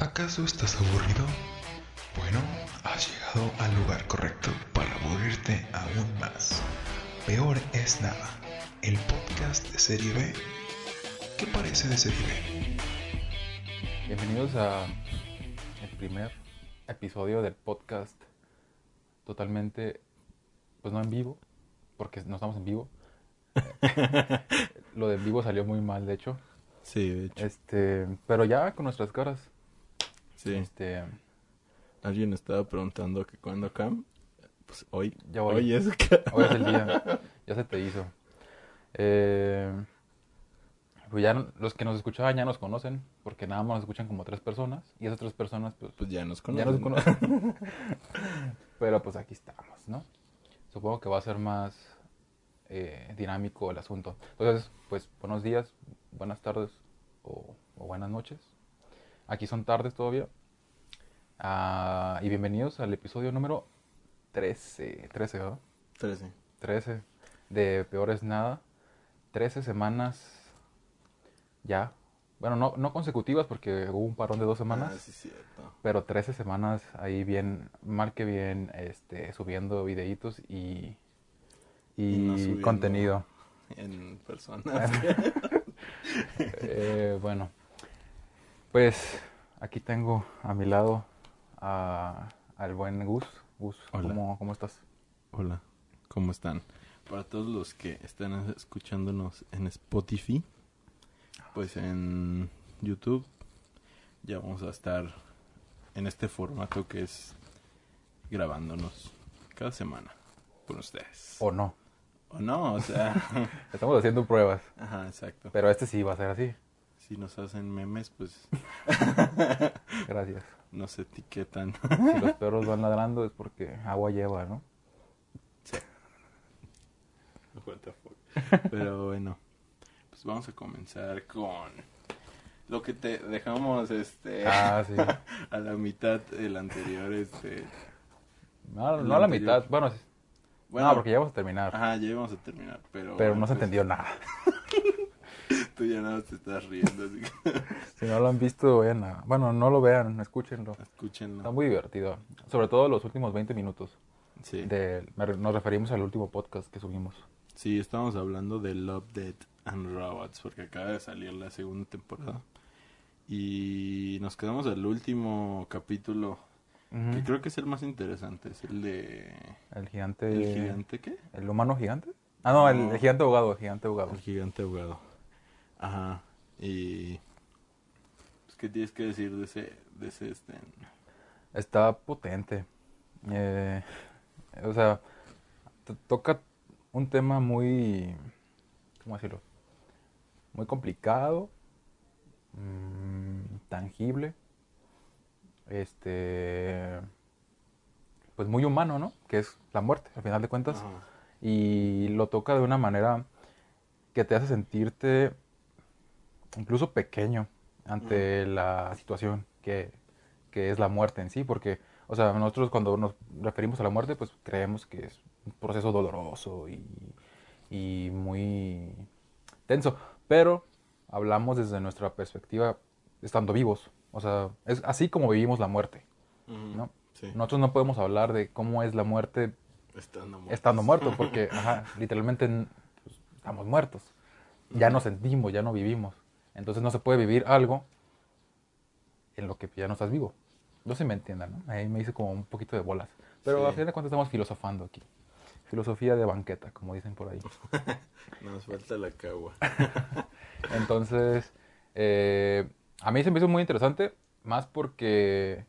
¿Acaso estás aburrido? Bueno, has llegado al lugar correcto para aburrirte aún más. Peor es nada, el podcast de Serie B. ¿Qué parece de Serie B? Bienvenidos a el primer episodio del podcast totalmente, pues no en vivo, porque no estamos en vivo. Lo de en vivo salió muy mal, de hecho. Sí, de hecho. Este, pero ya con nuestras caras. Sí. Este, Alguien estaba preguntando que cuándo Cam. Pues hoy. Ya voy. Hoy es hoy es el día, ya se te hizo. Eh, pues ya los que nos escuchaban ya nos conocen, porque nada más nos escuchan como tres personas, y esas tres personas, pues, Pues ya nos ya conocen. nos conocen. Pero pues aquí estamos, ¿no? Supongo que va a ser más eh, dinámico el asunto. Entonces, pues buenos días, buenas tardes o, o buenas noches. Aquí son tardes todavía. Ah, y bienvenidos al episodio número 13. 13, ¿verdad? 13. 13 de Peor es Nada. 13 semanas ya. Bueno, no, no consecutivas porque hubo un parón de dos semanas. Ah, sí, cierto. Pero 13 semanas ahí bien, mal que bien, este, subiendo videitos y, y, Y no subiendo. contenido. En persona. Eh, bueno, pues aquí tengo a mi lado a- al buen Gus. Gus. ¿cómo, cómo estás? Hola, ¿cómo están? Para todos los que están escuchándonos en Spotify, pues en YouTube ya vamos a estar en este formato que es grabándonos cada semana con ustedes. ¿O no? O no, o sea, Estamos haciendo pruebas, ajá, exacto. pero este sí va a ser así. Si nos hacen memes, pues Gracias. nos etiquetan. Si los perros van ladrando es porque agua lleva, ¿no? What the fuck. Pero bueno, pues vamos a comenzar con lo que te dejamos este Ah, sí. a la mitad el anterior este No, El no a la mitad, bueno, sí. bueno, no, porque ya vamos a terminar. ajá, ya íbamos a terminar, pero pero no se pues, entendió nada. Tú ya nada te estás riendo, así que Si no lo han visto, vayan a... Bueno, no lo vean, escúchenlo. Está escúchenlo. muy divertido. Sobre todo los últimos 20 minutos. Sí. De, nos referimos al último podcast que subimos. Sí, estamos hablando de Love, Dead and Robots porque acaba de salir la segunda temporada. Y nos quedamos al último capítulo, que Ujú. creo que es el más interesante, es el de El gigante... ¿El gigante qué? ¿El humano gigante? Ah, no, el, No. el gigante ahogado, el gigante ahogado. El gigante ahogado. Ajá. Y pues, ¿qué tienes que decir de ese de ese este Está potente. Eh, o sea, to- toca un tema muy... ¿Cómo decirlo? Muy complicado. mm, tangible. Este... Pues muy humano, ¿no? Que es la muerte, al final de cuentas. Ajá. y lo toca de una manera que te hace sentirte incluso pequeño ante la situación que, que es la muerte en sí, porque, o sea, nosotros cuando nos referimos a la muerte, pues creemos que es un proceso doloroso y, y muy tenso, pero hablamos desde nuestra perspectiva estando vivos, o sea, es así como vivimos la muerte. ¿no? Sí. Nosotros no podemos hablar de cómo es la muerte Estando muertos. estando muertos, porque ajá, literalmente pues, estamos muertos. Ya no sentimos, ya no vivimos. Entonces no se puede vivir algo en lo que ya no estás vivo. No se me entiendan, ¿no? Ahí me hice como un poquito de bolas. Pero Sí. a fin de cuentas estamos filosofando aquí. Filosofía de banqueta, como dicen por ahí. Nos falta la cagua. Entonces, eh, a mí se me hizo muy interesante, más porque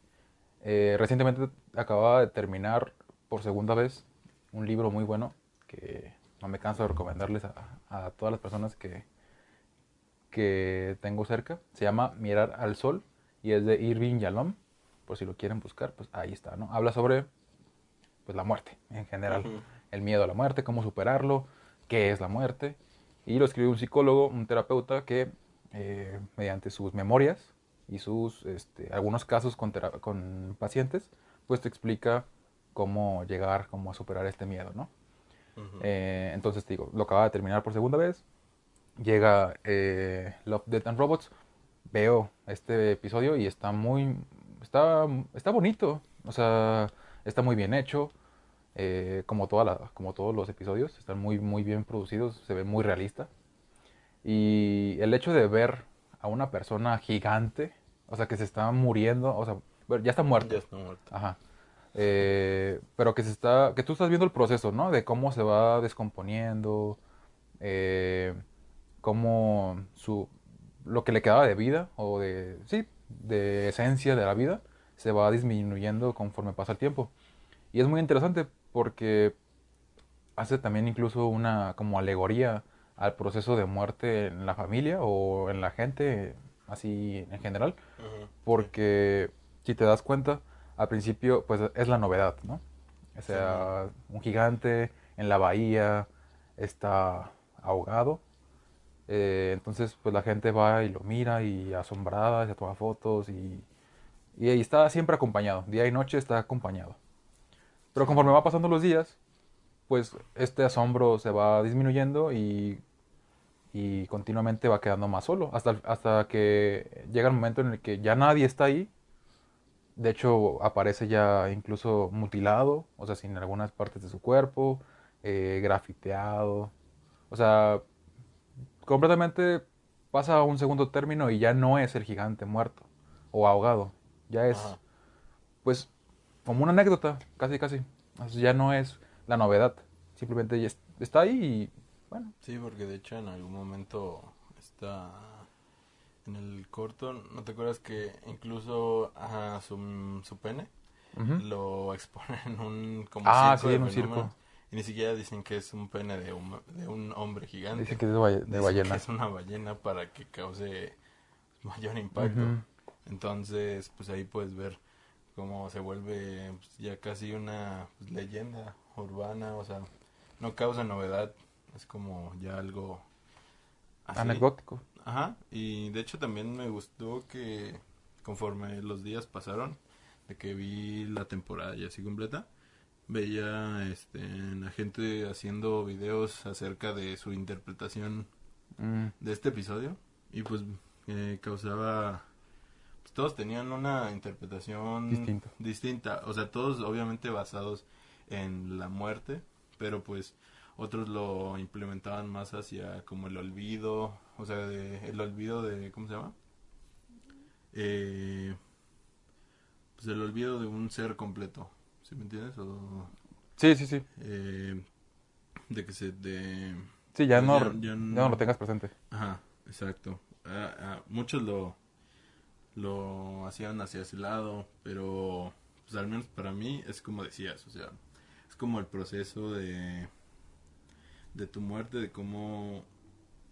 eh, recientemente acababa de terminar por segunda vez un libro muy bueno que no me canso de recomendarles a, a todas las personas que, que tengo cerca. Se llama Mirar al Sol y es de Irving Yalom. Por si lo quieren buscar, pues ahí está, ¿no? Habla sobre pues, la muerte en general el miedo a la muerte, cómo superarlo, qué es la muerte. Y lo escribió un psicólogo, un terapeuta que eh, mediante sus memorias y sus este, algunos casos con, con pacientes, pues te explica cómo llegar, cómo superar este miedo, ¿no? Eh, entonces te digo, lo acaba de terminar por segunda vez. Llega eh, Love, Death and Robots. veo este episodio y está muy, está, está bonito, o sea, está muy bien hecho, eh, como, toda la, como todos los episodios, están muy, muy bien producidos, se ve muy realista. Y el hecho de ver a una persona gigante, o sea, que se está muriendo, o sea, ya está muerto. Ya está muerto. Ajá. Eh, pero que se está, que tú estás viendo el proceso, ¿no? De cómo se va descomponiendo, eh, cómo su, lo que le quedaba de vida o de, sí, de esencia de la vida se va disminuyendo conforme pasa el tiempo. Y es muy interesante porque hace también incluso una como alegoría al proceso de muerte en la familia o en la gente, así en general, Ajá. porque si te das cuenta, al principio pues es la novedad, ¿no? O sea, un gigante en la bahía está ahogado, eh, entonces pues la gente va y lo mira y asombrada, se toma fotos y, y ahí está siempre acompañado, día y noche está acompañado. Pero conforme va pasando los días, pues este asombro se va disminuyendo y, y continuamente va quedando más solo, hasta, hasta que llega el momento en el que ya nadie está ahí. De hecho, aparece ya incluso mutilado, o sea, sin algunas partes de su cuerpo, eh, grafiteado. O sea, completamente pasa a un segundo término y ya no es el gigante muerto o ahogado. Ya es, Ajá. pues, como una anécdota, casi, casi. Ya no es la novedad. Simplemente ya está ahí y, bueno, Sí, porque de hecho en algún momento está en el corto, ¿no te acuerdas que incluso ajá, su, su pene lo exponen en un como Ah, circo sí, en un fenómenos? circo. Y ni siquiera dicen que es un pene de un, de un hombre gigante. Dicen que es de, Dicen ballena. que es una ballena para que cause mayor impacto. Entonces, pues ahí puedes ver cómo se vuelve pues, ya casi una pues, leyenda urbana, o sea, no causa novedad, es como ya algo así. Anecdótico. Ajá, y de hecho también me gustó que conforme los días pasaron, de que vi la temporada ya así completa, veía este, la gente haciendo videos acerca de su interpretación Mm, de este episodio. Y pues eh, causaba pues todos tenían una interpretación Distinta. distinta. O sea todos obviamente basados en la muerte pero pues otros lo implementaban más hacia como el olvido o sea de, el olvido de cómo se llama eh, pues el olvido de un ser completo ¿sí me entiendes? o Sí, sí, sí. eh, de que se de Sí, ya Pues no, ya- ya ya no no- lo tengas presente. Ajá, exacto. Ah, ah, muchos lo, lo hacían hacia ese lado, pero pues al menos para mí es como decías, o sea, es como el proceso de, de tu muerte, de cómo,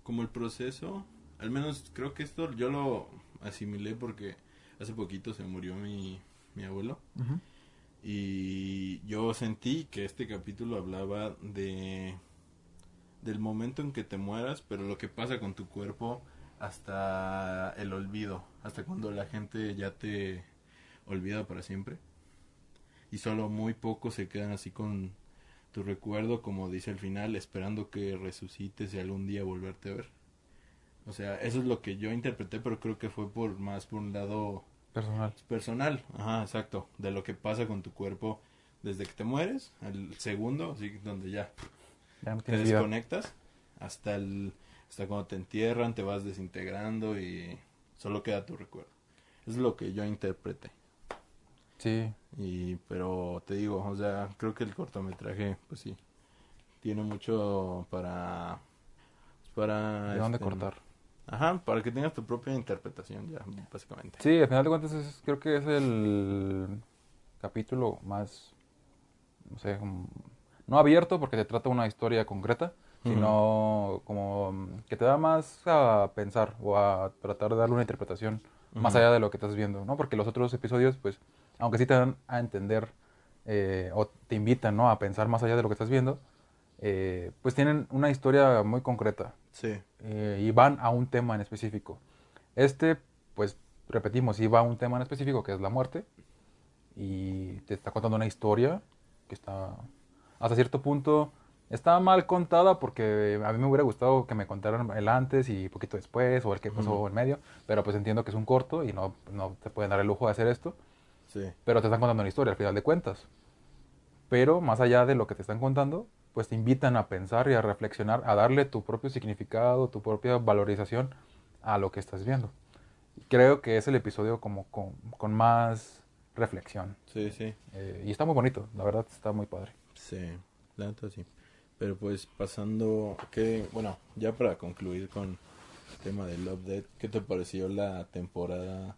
como el proceso, al menos creo que esto yo lo asimilé porque hace poquito se murió mi, mi abuelo. Ujú. Y yo sentí que este capítulo hablaba de del momento en que te mueras, pero lo que pasa con tu cuerpo hasta el olvido, hasta cuando la gente ya te olvida para siempre. Y solo muy pocos se quedan así con tu recuerdo, como dice el final, esperando que resucites y algún día volverte a ver. O sea, eso es lo que yo interpreté, pero creo que fue por más por un lado Personal. personal, ajá, exacto, de lo que pasa con tu cuerpo desde que te mueres, al segundo, así donde ya te desconectas, hasta el hasta cuando te entierran, te vas desintegrando y solo queda tu recuerdo. Es lo que yo interpreté. Sí. Y pero te digo, o sea, creo que el cortometraje pues sí tiene mucho para para ¿De dónde este, cortar? Ajá, para que tengas tu propia interpretación ya, básicamente. Sí, al final de cuentas es- creo que es el capítulo más, no sé, no abierto porque te trata una historia concreta, sino como mm, que te da más a pensar o a tratar de darle una interpretación más allá de lo que estás viendo, ¿no? Porque los otros episodios, pues, aunque sí te dan a entender eh, o te invitan, ¿no? A pensar más allá de lo que estás viendo, eh, pues tienen una historia muy concreta Sí. Eh, y van a un tema en específico. Este, pues, repetimos, va a un tema en específico que es la muerte y te está contando una historia que está, hasta cierto punto, Está mal contada porque a mí me hubiera gustado que me contaran el antes y poquito después o el que pasó Ujú. en medio, pero pues entiendo que es un corto y no, no te pueden dar el lujo de hacer esto, Sí. pero te están contando una historia al final de cuentas. Pero más allá de lo que te están contando, pues te invitan a pensar y a reflexionar, a darle tu propio significado, tu propia valorización a lo que estás viendo. Creo que es el episodio como con, con más reflexión. Sí, sí. Eh, y está muy bonito, la verdad está muy padre. Sí, la neta sí. Pero pues pasando, que bueno, ya para concluir con el tema de Love Dead, ¿qué te pareció la temporada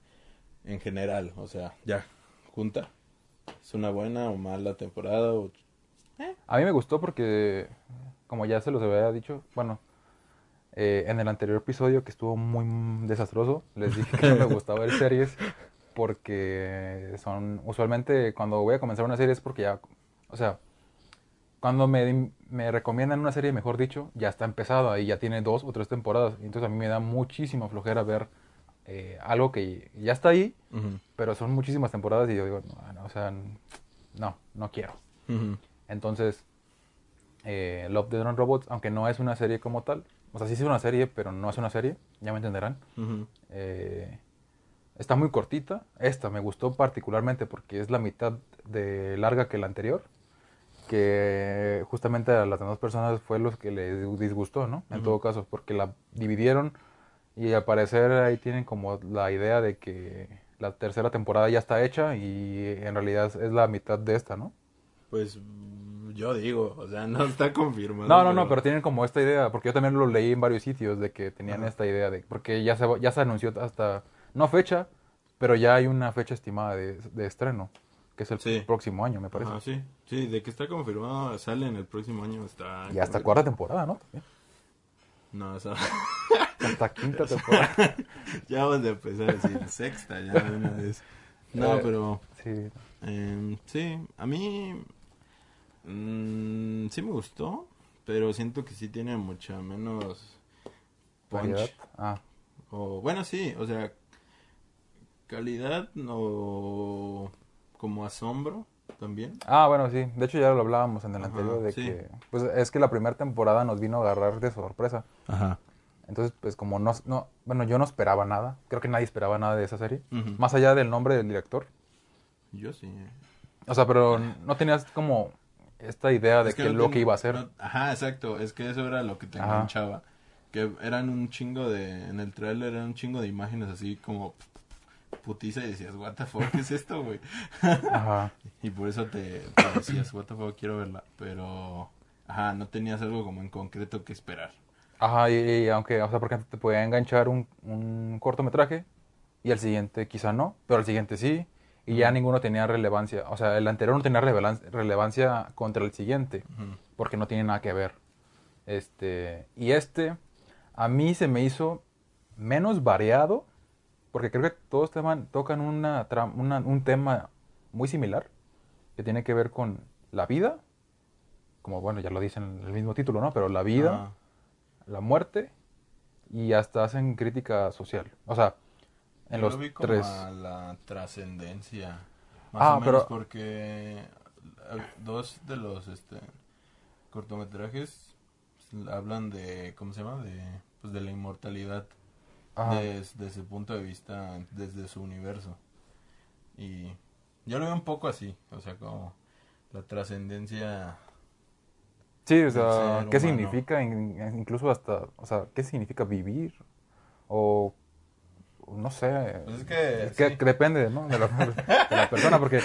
en general? O sea, ya, junta. ¿Es una buena o mala temporada? O... A mí me gustó porque, como ya se los había dicho, bueno, eh, en el anterior episodio que estuvo muy desastroso, les dije que no me gustaba ver series porque son, usualmente cuando voy a comenzar una serie es porque ya, o sea, cuando me, me recomiendan una serie, mejor dicho, ya está empezada y ya tiene dos o tres temporadas. Y Entonces a mí me da muchísima flojera ver eh, algo que ya está ahí, pero son muchísimas temporadas y yo digo, no, no, o sea, no, no quiero. ujú, Entonces, eh, Love, Death and Robots, aunque no es una serie como tal, o sea, sí es una serie, pero no es una serie, ya me entenderán. ujú. eh, está muy cortita. Esta me gustó particularmente porque es la mitad de larga que la anterior. Que justamente a las demás personas fue lo que les disgustó, ¿no? En Ujú. todo caso, porque la dividieron y al parecer ahí tienen como la idea de que la tercera temporada ya está hecha y en realidad es la mitad de esta, ¿no? Pues yo digo, o sea, no está confirmado. No, no, no, pero tienen como esta idea, porque yo también lo leí en varios sitios de que tenían Ajá. esta idea de, porque ya se, ya se anunció hasta, no fecha, pero ya hay una fecha estimada de, de estreno, que es el Sí. próximo año, me parece. Ajá, sí, sí, de que está confirmado, sale en el próximo año, está... Y hasta cuarta temporada, ¿no? También. No, o sea, Hasta quinta temporada. ya vamos a empezar a decir sexta ya de una vez. No, Eh, pero... Sí. Em, sí, a mí mm, sí me gustó, pero siento que sí tiene mucha menos punch. Ah, O, bueno, sí, o sea, calidad o como asombro también. Ah, bueno, sí. De hecho ya lo hablábamos en el Ajá, anterior de sí. que, pues es que la primera temporada nos vino a agarrar de sorpresa. Ajá. Entonces, pues como no, no, bueno, yo no esperaba nada. Creo que nadie esperaba nada de esa serie. Más allá del nombre del director. Yo sí. O sea, pero no tenías como esta idea de Es que, no lo ten- que iba a hacer. ajá, exacto. Es que eso era lo que te Ajá. enganchaba. Que eran un chingo de. En el trailer eran un chingo de imágenes así como putiza y decías, ¿What the fuck ¿qué es esto, güey? Ajá. Y por eso te, te decías, ¿What the fuck quiero verla? Pero. Ajá, no tenías algo como en concreto que esperar. Ajá, y, y aunque, o sea, porque te podía enganchar un, un cortometraje y el siguiente quizá no, pero el siguiente sí, y ya ninguno tenía relevancia. O sea, el anterior no tenía relevan- relevancia contra el siguiente, porque no tiene nada que ver. Este, y este, a mí se me hizo menos variado, porque creo que todos teman- tocan una, tra- una- un tema muy similar, que tiene que ver con la vida, como bueno, ya lo dice en el mismo título, ¿no? Pero la vida Ajá. la muerte y hasta hacen crítica social. O sea, en Yo los lo vi como tres. a la trascendencia. Más Ah, o menos pero- porque eh, dos de los este cortometrajes hablan de ¿cómo se llama? de pues de la inmortalidad desde su punto de vista desde su universo. Y yo lo veo un poco así, o sea, como la trascendencia Sí, o sea, ¿qué humano. significa in- incluso hasta, o sea, qué significa vivir? O no sé. Pues es que, Es que, sí. que depende, ¿no? De la, de la persona, porque,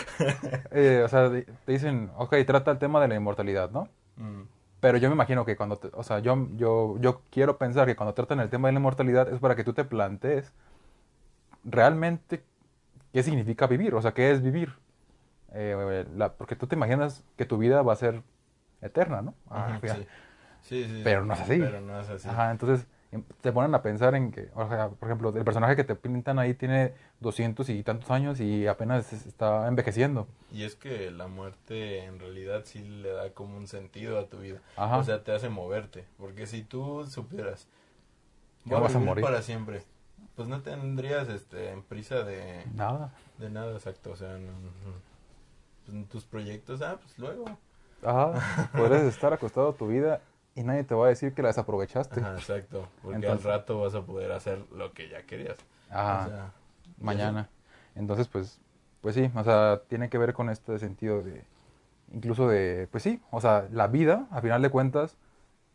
eh, o sea, te dicen, ok, trata el tema de la inmortalidad, ¿no? Mm, Pero yo me imagino que cuando, te- o sea, yo, yo, yo quiero pensar que cuando tratan el tema de la inmortalidad es para que tú te plantees realmente qué significa vivir, o sea, qué es vivir. Eh, la- porque tú te imaginas que tu vida va a ser eterna, ¿no? Ah, sí. Sí, sí, Pero no es así. Pero no es así. Ajá, entonces te ponen a pensar en que, o sea, por ejemplo, el personaje que te pintan ahí tiene 200 y tantos años y apenas es- está envejeciendo. Y es que la muerte en realidad sí le da como un sentido a tu vida. Ajá. O sea, te hace moverte. Porque si tú supieras, Que voy a vas a morir. para siempre, pues no tendrías este, en prisa de, Nada. de nada exacto. O sea, no- pues, tus proyectos, ah, pues luego. Ajá, podrías estar acostado tu vida y nadie te va a decir que la desaprovechaste. Ajá, exacto. Porque Entonces- al rato vas a poder hacer lo que ya querías. Ajá, O sea, mañana. Entonces, pues, pues sí, o sea, tiene que ver con este sentido de, incluso de, pues sí, o sea, la vida, a final de cuentas,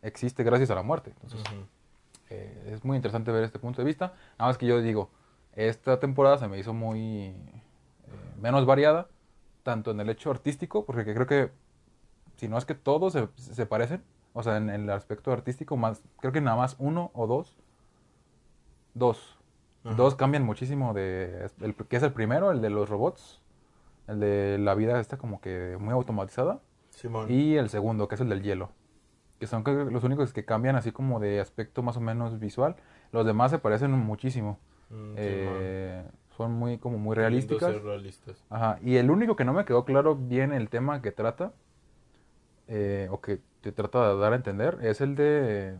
existe gracias a la muerte. Entonces, ujú. eh, es muy interesante ver este punto de vista. Nada más que yo digo, esta temporada se me hizo muy eh, menos variada, tanto en el hecho artístico, porque creo que, si no es que todos se, se parecen, o sea, en, el aspecto artístico, más, creo que nada más uno o dos, dos, Ajá. dos cambian muchísimo de, el, que es el primero, el de los robots, el de la vida esta como que muy automatizada, Simón. y el segundo, que es el del hielo. Que son los únicos que cambian así como de aspecto más o menos visual. Los demás se parecen muchísimo. Mm, Eh, son muy como muy realísticas. Ajá. Y el único que no me quedó claro bien el tema que trata, eh, o que te trata de dar a entender, es el de...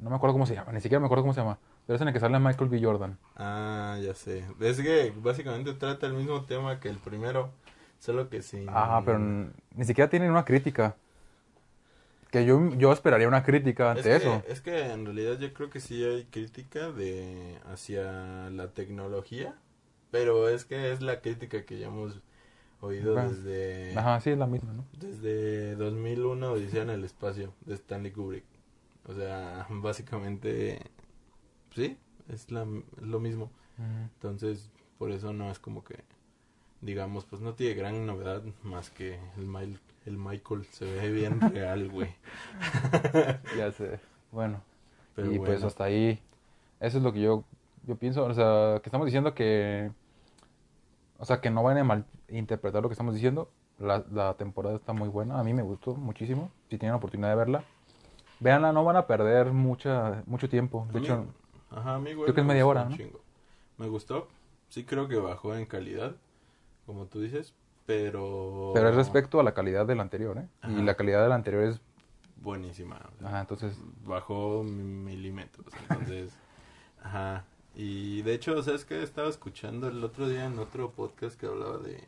No me acuerdo cómo se llama, ni siquiera me acuerdo cómo se llama. Pero es en el que sale Michael B. Jordan. Ah, ya sé. Es que básicamente trata el mismo tema que el primero, solo que sin... Ajá, pero ni siquiera tienen una crítica. Que yo, yo esperaría una crítica es ante que, eso. Es que en realidad yo creo que sí hay crítica de hacia la tecnología, pero es que es la crítica que ya hemos oído Ajá. desde Ajá, sí, es la misma, ¿no? desde 2001 Odisea en el espacio de Stanley Kubrick. O sea, básicamente sí, es la es lo mismo. Entonces, por eso no es como que, digamos, pues no tiene gran novedad más que el, Mil- el Michael se ve bien real, güey. Ya sé. Bueno. Pero y bueno, pues hasta ahí, eso es lo que yo, yo pienso, o sea, que estamos diciendo que, o sea, que no van a malinterpretar lo que estamos diciendo, la, la temporada está muy buena, a mí me gustó muchísimo, si tienen la oportunidad de verla, véanla, no van a perder mucha, mucho tiempo, de hecho, ajá, a mí, güey, creo que es me media hora, ¿no? Me gustó, sí creo que bajó en calidad, como tú dices, pero... pero es respecto a la calidad del anterior, ¿eh? Ajá. Y la calidad del anterior es, Buenísima. o sea, ajá, entonces, bajó milímetros. Entonces, ajá. Y de hecho, ¿sabes qué? Estaba escuchando el otro día en otro podcast que hablaba de,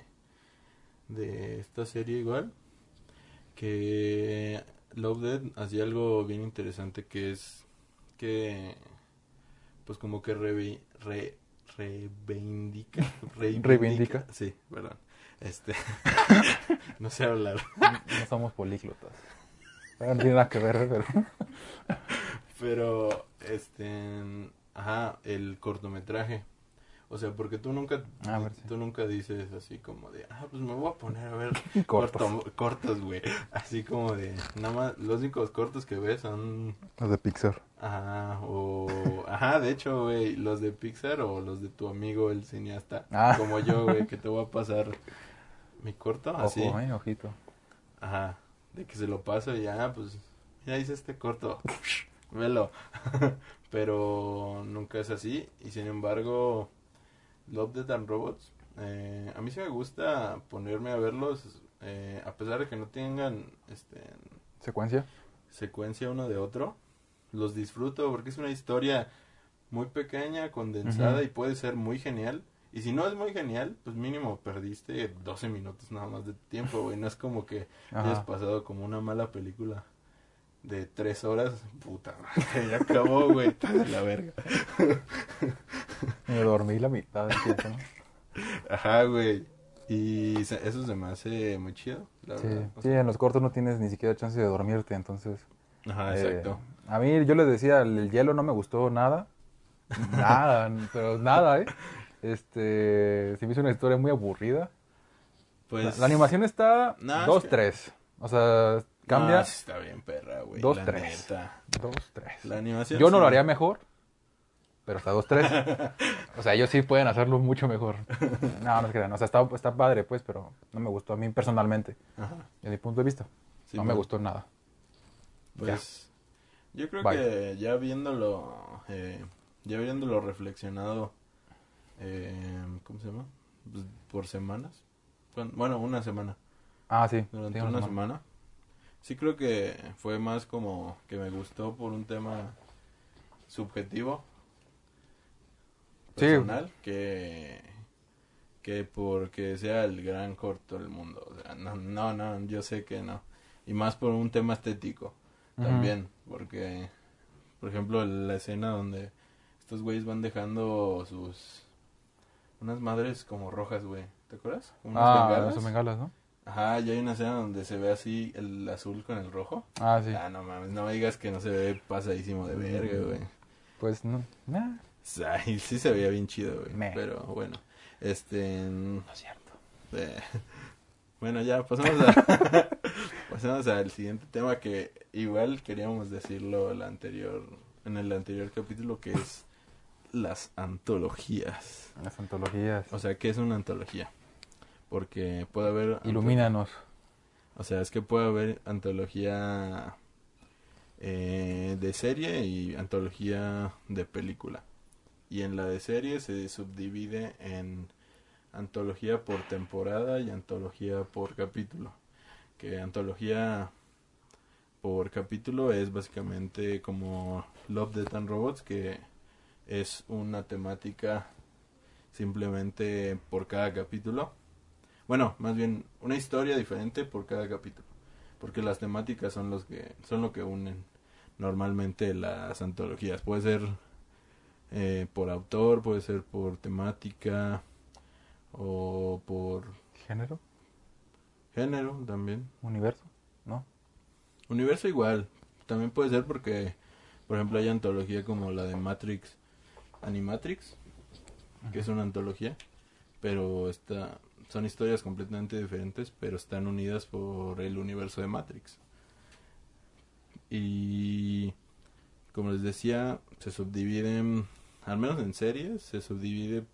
de esta serie igual. Que Love Dead hacía algo bien interesante que es que, pues como que revi- re- reivindica, Reivindica. Sí, perdón. Este, no sé hablar. no somos políglotas. No tiene nada que ver, pero... Pero, este, ajá, el cortometraje. O sea, porque tú nunca, A ver, sí. tú nunca dices así como de, ah, pues me voy a poner a ver Cortos. corto- cortos, güey. Así como de, nada más, los únicos cortos que ves son, Los de Pixar. ajá, o, ajá, de hecho, güey, los de Pixar o los de tu amigo el cineasta, Ah. como yo, güey, que te voy a pasar mi corto, así, Ojo, eh, ojito. ajá, de que se lo paso y ya, pues, ya hice este corto, velo. Pero nunca es así. Y sin embargo, Love, Death and Robots, eh, a mí sí me gusta ponerme a verlos, eh, a pesar de que no tengan este, Secuencia. secuencia uno de otro. Los disfruto porque es una historia muy pequeña, condensada y puede ser muy genial. Y si no es muy genial, pues mínimo perdiste 12 minutos nada más de tiempo, güey. No es como que hayas pasado como una mala película de tres horas. Puta madre, ya acabó, güey. está de la verga. Me dormí la mitad del tiempo, ¿no? Ajá, güey. Y se- eso se me hace muy chido, la Sí, verdad. O sí, en los cortos no tienes ni siquiera chance de dormirte, entonces... Ajá, eh, exacto. a mí, yo les decía, el, el hielo no me gustó nada. Nada, pero nada, ¿eh? Este, se me hizo una historia muy aburrida. Pues. la, la animación está No, es que- 2-3. O sea, cambia sí está bien, perra, güey. Dos, la tres. neta. 2-3. La animación. Yo no sí. lo haría mejor, pero está 2-3. o sea, ellos sí pueden hacerlo mucho mejor. No, no es que O sea, está, está padre, pues, pero no me gustó a mí personalmente, Ajá. desde mi punto de vista. Sí, no me gustó nada. Pues. Yo creo Bye. que ya viéndolo. Eh, ya viéndolo reflexionado. Eh, ¿Cómo se llama? Pues, por semanas. Bueno, una semana. Ah, sí. Durante sí, una semana. Sí creo que fue más como que me gustó por un tema subjetivo. Sí. Personal. Que, que porque sea el gran corto del mundo. O sea, no, no, no, yo sé que no. Y más por un tema estético también. Porque, por ejemplo, la escena donde estos güeyes van dejando sus... Unas madres como rojas, güey. ¿Te acuerdas? Como unas Ah, bengalas. bengalas, ¿no? Ajá, y hay una escena donde se ve así el azul con el rojo. Ah, sí. Ah, no mames, no me digas que no se ve pasadísimo de verga, güey. Pues no. Nah, sí se veía bien chido, güey. Meh. Pero bueno, este... no es cierto. eh, bueno, ya pasamos a... pasamos al siguiente tema que igual queríamos decirlo el anterior, en el anterior capítulo, que es las antologías. Las antologías. O sea, ¿qué es una antología? Porque puede haber... Ilumínanos. O sea, es que puede haber antología eh, de serie y antología de película. Y en la de serie se subdivide en antología por temporada y antología por capítulo. Que antología por capítulo es básicamente como Love, Death and Robots, que es una temática simplemente por cada capítulo. Bueno, más bien una historia diferente por cada capítulo, porque las temáticas son los que son lo que unen normalmente las antologías. Puede ser eh, por autor, puede ser por temática o por ¿Género? género también. ¿Universo? ¿No? Universo igual, también puede ser porque, por ejemplo, hay antología como la de Matrix, Animatrix, que es una antología, pero está, son historias completamente diferentes, pero están unidas por el universo de Matrix. Y como les decía, se subdividen, al menos en series, se subdivide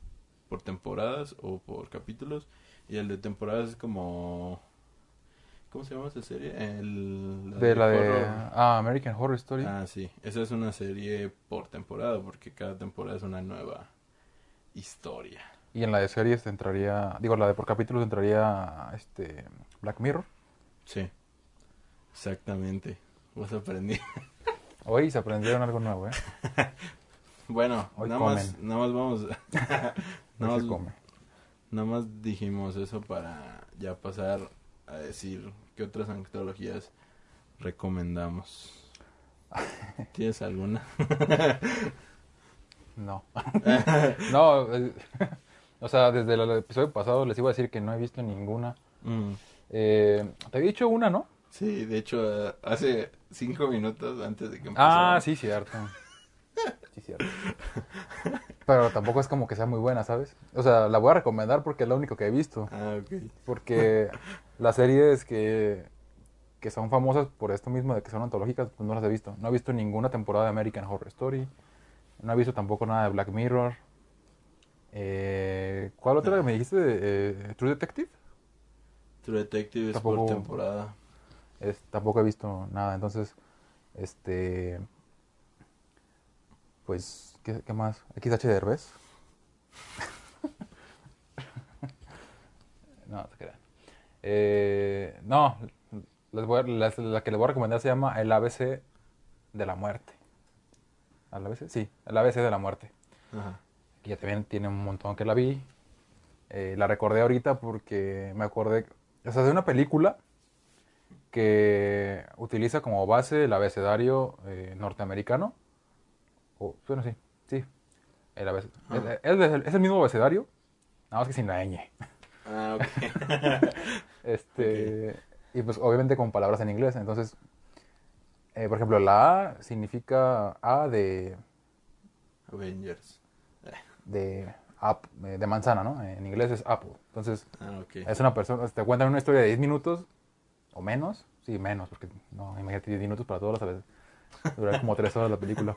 por temporadas o por capítulos, y el de temporadas es como... ¿Cómo se llama esa serie? El, De la de ah, American Horror Story. Ah, sí. Esa es una serie por temporada, porque cada temporada es una nueva historia. Y en la de series entraría, digo, la de por capítulos entraría este Black Mirror. Sí. Exactamente. Vos aprendí. Hoy se aprendieron algo nuevo, ¿eh? bueno, Hoy nada comen. más, nada más vamos. nada, más, come. nada más dijimos eso para ya pasar a decir qué otras antologías recomendamos. ¿Tienes alguna? No. no, eh, o sea, desde el episodio pasado les iba a decir que no he visto ninguna. Mm, Eh, te había dicho una, ¿no? Sí, de hecho, eh, hace cinco minutos antes de que Ah, empezara. sí, cierto. Sí, cierto. Pero tampoco es como que sea muy buena, ¿sabes? O sea, la voy a recomendar porque es lo único que he visto. Ah, ok. Porque las series que, que son famosas por esto mismo de que son antológicas, pues no las he visto. No he visto ninguna temporada de American Horror Story. No he visto tampoco nada de Black Mirror. Eh, ¿Cuál otra que me dijiste? Eh, ¿True Detective? True Detective es por temporada. Es- tampoco he visto nada. Entonces, este... Pues, ¿qué, qué más? XH Derbez. no, te crean. Eh, no, les voy a- las- la que les voy a recomendar se llama El ABC de la muerte. ¿El ABC? Sí, El ABC de la muerte. Ajá. Que ya también tiene un montón que la vi. Eh, la recordé ahorita porque me acordé, o sea, de una película que utiliza como base el abecedario eh, norteamericano. O, bueno, sí, sí. El Ah. es, es es el mismo abecedario, nada más que sin la ñ. Ah, ok. Este, Y pues obviamente con palabras en inglés. Entonces, eh, por ejemplo, la A significa A de, Avengers. De, eh, de manzana, ¿no? En inglés es apple. Entonces, Ah, ok. es una persona, te cuentan una historia de 10 minutos o menos. Sí, menos, porque no, imagínate 10 minutos para todos a veces. Dura como 3 horas la película.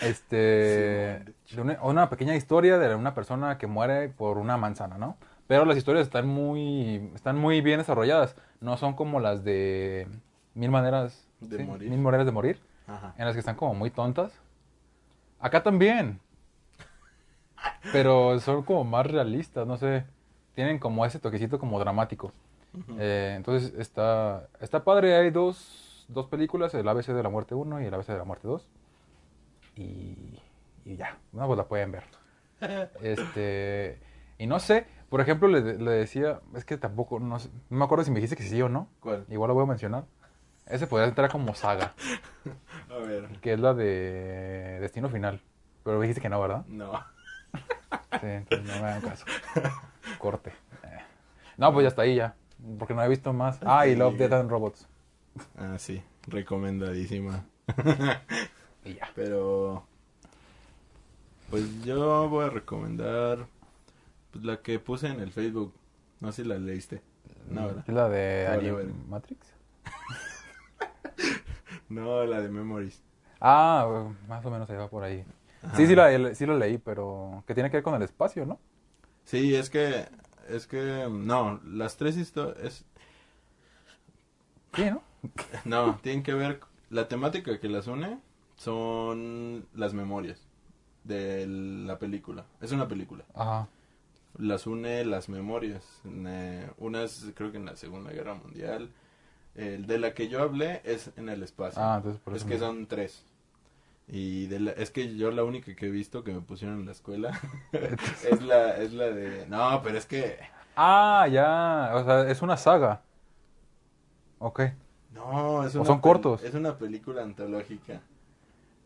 Este, Sí, de una, una pequeña historia de una persona que muere por una manzana, ¿no? Pero las historias están muy, están muy bien desarrolladas. No son como las de Mil Maneras De ¿sí? Morir. Mil Maneras de Morir, Ajá. en las que están como muy tontas. Acá también. Pero son como más realistas, no sé. Tienen como ese toquecito como dramático. Ujú. Eh, entonces está, está padre, hay dos, dos películas, el ABC de la muerte 1 y el ABC de la muerte 2. Y, y ya, no, pues la pueden ver. Este, y no sé, por ejemplo, le, le decía, es que tampoco, no, sé, no me acuerdo si me dijiste que sí o no, ¿Cuál? igual lo voy a mencionar. Ese podría entrar como saga, A ver. que es la de Destino Final. Pero dijiste que no, ¿verdad? No. Sí, entonces no me hagan caso. Corte. No, pues ya está ahí ya. Porque no he visto más. Ah, y Love. Death and Robots. Ah, sí. Recomendadísima. Y ya. Pero. Pues yo voy a recomendar. Pues la que puse en el Facebook. No sé si la leíste. No, ¿verdad? ¿Es la de Vale, Ali- vale. Matrix? No, la de Memories. Ah, más o menos ahí va por ahí. Ajá. Sí, sí, la, sí lo leí, pero que tiene que ver con el espacio, ¿no? Sí, es que. Es que. No, las tres historias. Sí, ¿no? No, tienen que ver. La temática que las une son las memorias de la película. Es una película. Ajá. Las une las memorias. Eh, Una es, creo que en la Segunda Guerra Mundial. El de la que yo hablé es en el espacio. Ah, entonces por es que son tres. Y de la- es que yo la única que he visto que me pusieron en la escuela es la es la de no, pero es que Ah, ya. O sea, es una saga. Ok. no, es ¿O una son pel- cortos? Es una película antológica.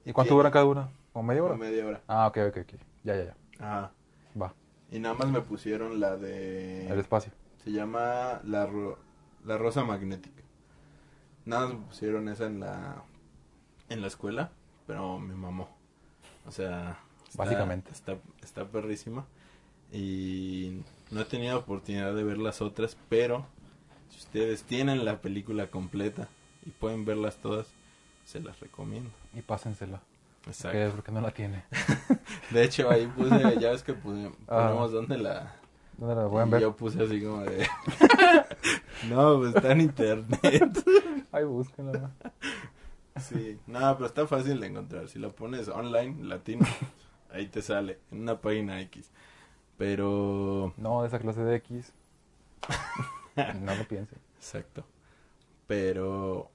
¿Y cuánto dura cada una? ¿Como media hora? Como media hora. Ah, ok, ok, ok. Ya, ya, ya. Ajá. Va. Y nada más me pusieron la de El espacio. se llama la ro- la rosa magnética. Nada más me pusieron esa en la en la escuela, pero me mamó. O sea, está- Básicamente. está está perrísima y no he tenido oportunidad de ver las otras, pero si ustedes tienen la película completa y pueden verlas todas, se las recomiendo. Y pásensela. Exacto. Porque no la tiene. De hecho, ahí puse, ya ves que puse, Ah. ponemos donde la... ¿Dónde la pueden y ver? yo puse así como de... no, pues está en internet. Ay, búsquenla. Sí, no, pero está fácil de encontrar. Si la pones online, latino, ahí te sale, en una página X. Pero... No, de esa clase de X. no lo piensen. Exacto. Pero...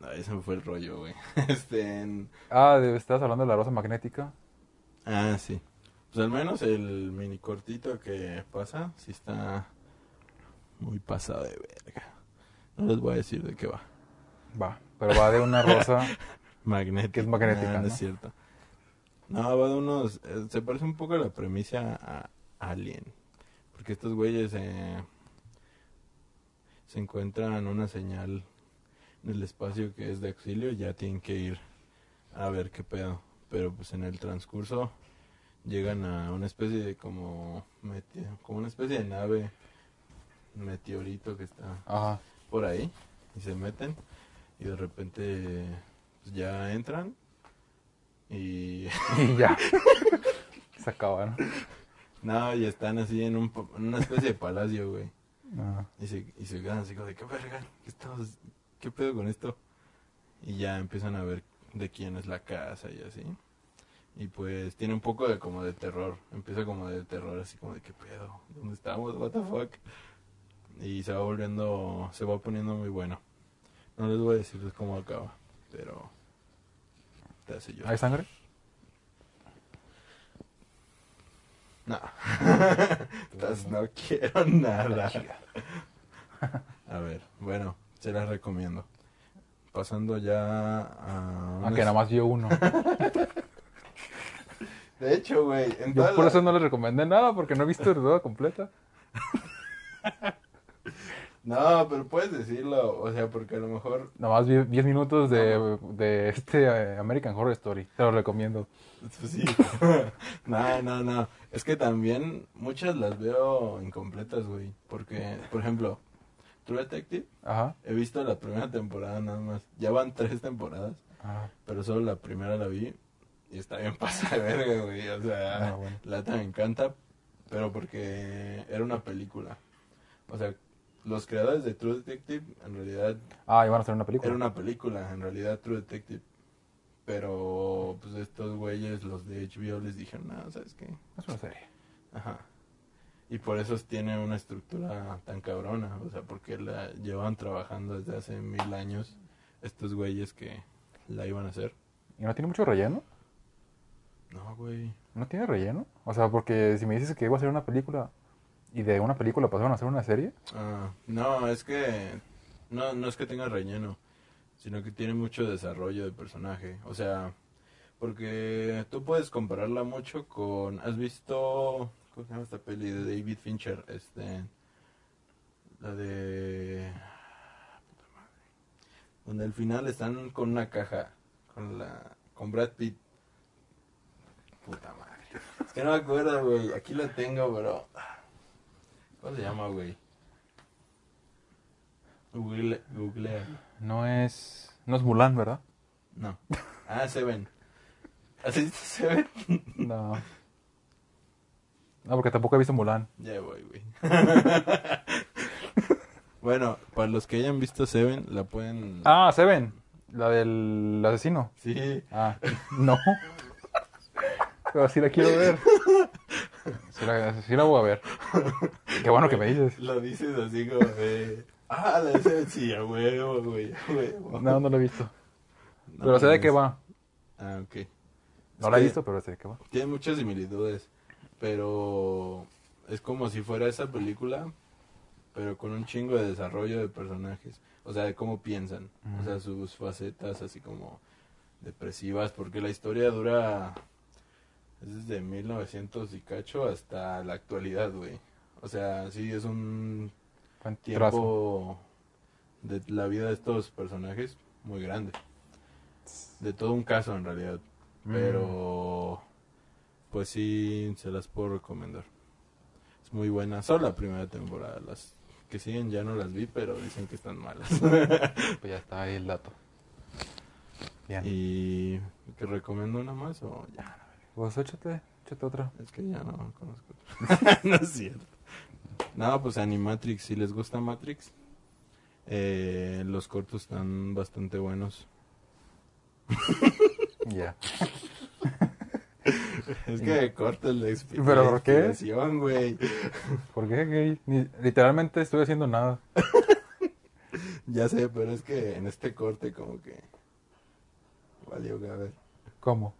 Ay, ese me fue el rollo, güey. Este, en... Ah, estabas hablando de la rosa magnética. Ah, sí. Pues al menos el mini cortito que pasa, sí está muy pasado de verga. No les voy a decir de qué va. Va. Pero va de una rosa. Magnética. Que es magnética, no, ¿no? es cierto. No, va de unos... eh, se parece un poco a la premisa a Alien. Porque estos güeyes eh, se encuentran una señal en el espacio que es de auxilio y ya tienen que ir a ver qué pedo. Pero pues en el transcurso llegan a una especie de como... como una especie de nave meteorito que está Ajá. por ahí y se meten y de repente pues, ya entran y Y ya. Se acaba, ¿no? y están así en, un, en una especie de palacio güey. Ah. y se, y se quedan así como de qué verga qué estamos qué pedo con esto y ya empiezan a ver de quién es la casa y así. Y pues tiene un poco de como de terror. Empieza como de terror así como de qué pedo dónde estamos what the fuck y se va volviendo se va poniendo muy bueno no les voy a decir cómo acaba pero te hace yo ¿Hay sangre? no Entonces, no quiero nada a ver bueno se las recomiendo pasando ya a Aunque Ah, nada más vio uno. de hecho güey Yo por eso no les recomendé nada, porque no he visto toda completa. No, pero puedes decirlo, o sea, porque a lo mejor, Nada más vi 10 minutos de, de este eh, American Horror Story. Te lo recomiendo. pues sí. no, no, no. Es que también muchas las veo incompletas, güey. Porque, por ejemplo, True Detective, Ajá. he visto la primera temporada nada más. Ya van tres temporadas, Ah, pero solo la primera la vi y está bien pasada de verga, güey. O sea, bueno. la me encanta, pero porque era una película. O sea, los creadores de True Detective en realidad Ah, iban a hacer una película. Era una película, en realidad, True Detective. Pero, pues, estos güeyes, los de HBO, les dijeron, no, ¿sabes qué? Es una serie. Ajá. Y por eso tiene una estructura tan cabrona. O sea, porque la llevan trabajando desde hace mil años estos güeyes que la iban a hacer. ¿Y no tiene mucho relleno? No, güey. ¿No tiene relleno? O sea, porque si me dices que iba a ser una película y de una película pasaron a hacer una serie. Ah, no, es que... No, no es que tenga relleno. sino que tiene mucho desarrollo de personaje. O sea, porque tú puedes compararla mucho con... ¿Has visto... ¿Cómo se llama esta peli de David Fincher? Este... La de... puta madre. Donde al final están con una caja, con la... con Brad Pitt. Puta madre. Es que no me acuerdo, güey. Aquí la tengo, pero... ¿Cómo se llama, güey? Google, googlea. No es. No es Mulan, ¿verdad? No. Ah, Seven. ¿Has visto Seven? No. No, porque tampoco he visto Mulan. Ya voy, güey. bueno, para los que hayan visto Seven, la pueden... Ah, Seven. La del asesino. Sí. Ah, no. Pero sí la quiero ver. Sí la, sí la voy a ver. Qué bueno que me dices. Lo dices así como de... Ah, la sí, a huevo, güey, a huevo. No, no lo he visto. No Pero sé de qué va. Ah, ok. No Es la he visto, pero sé de qué va. Tiene muchas similitudes, pero es como si fuera esa película, pero con un chingo de desarrollo de personajes. O sea, de cómo piensan. O sea, sus facetas así como depresivas, porque la historia dura es desde 1900 y cacho hasta la actualidad, güey. O sea, sí es un tiempo de la vida de estos personajes muy grande. De todo un caso en realidad. Mm. Pero pues sí se las puedo recomendar. Es muy buena. Solo la primera temporada. Las que siguen ya no las vi, pero dicen que están malas. Pues ya está ahí el dato. Bien. y que recomiendo una más o ya. Pues échate, échate otra. Es que ya no conozco. otra. no es cierto. No, pues Animatrix, si les gusta Matrix, eh, los cortos están bastante buenos. Ya. Es que cortos la exp- ¿Pero por qué? güey. ¿Por qué? Ni- literalmente estoy haciendo nada. Ya sé, pero es que en este corte como que valió a ver, ¿Cómo?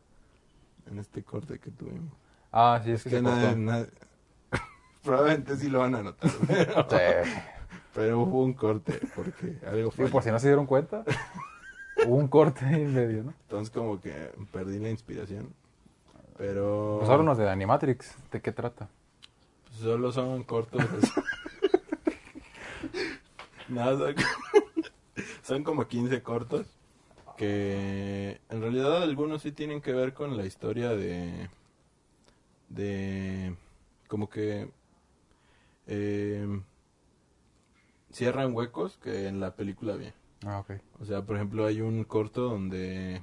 En este corte que tuvimos. Ah, sí, es Es que, nadie, nadie- probablemente sí lo van a notar, pero, Sí. pero hubo un corte porque algo Sí, fue. por si no se dieron cuenta. Hubo un corte en medio, ¿no? Entonces como que perdí la inspiración. Pero Pues háblanos de Animatrix. ¿De qué trata? pues, solo son cortos. Nada, son como 15 cortos que en realidad algunos sí tienen que ver con la historia de de como que eh, cierran huecos que en la película había. Ah, ok. O sea, por ejemplo, hay un corto donde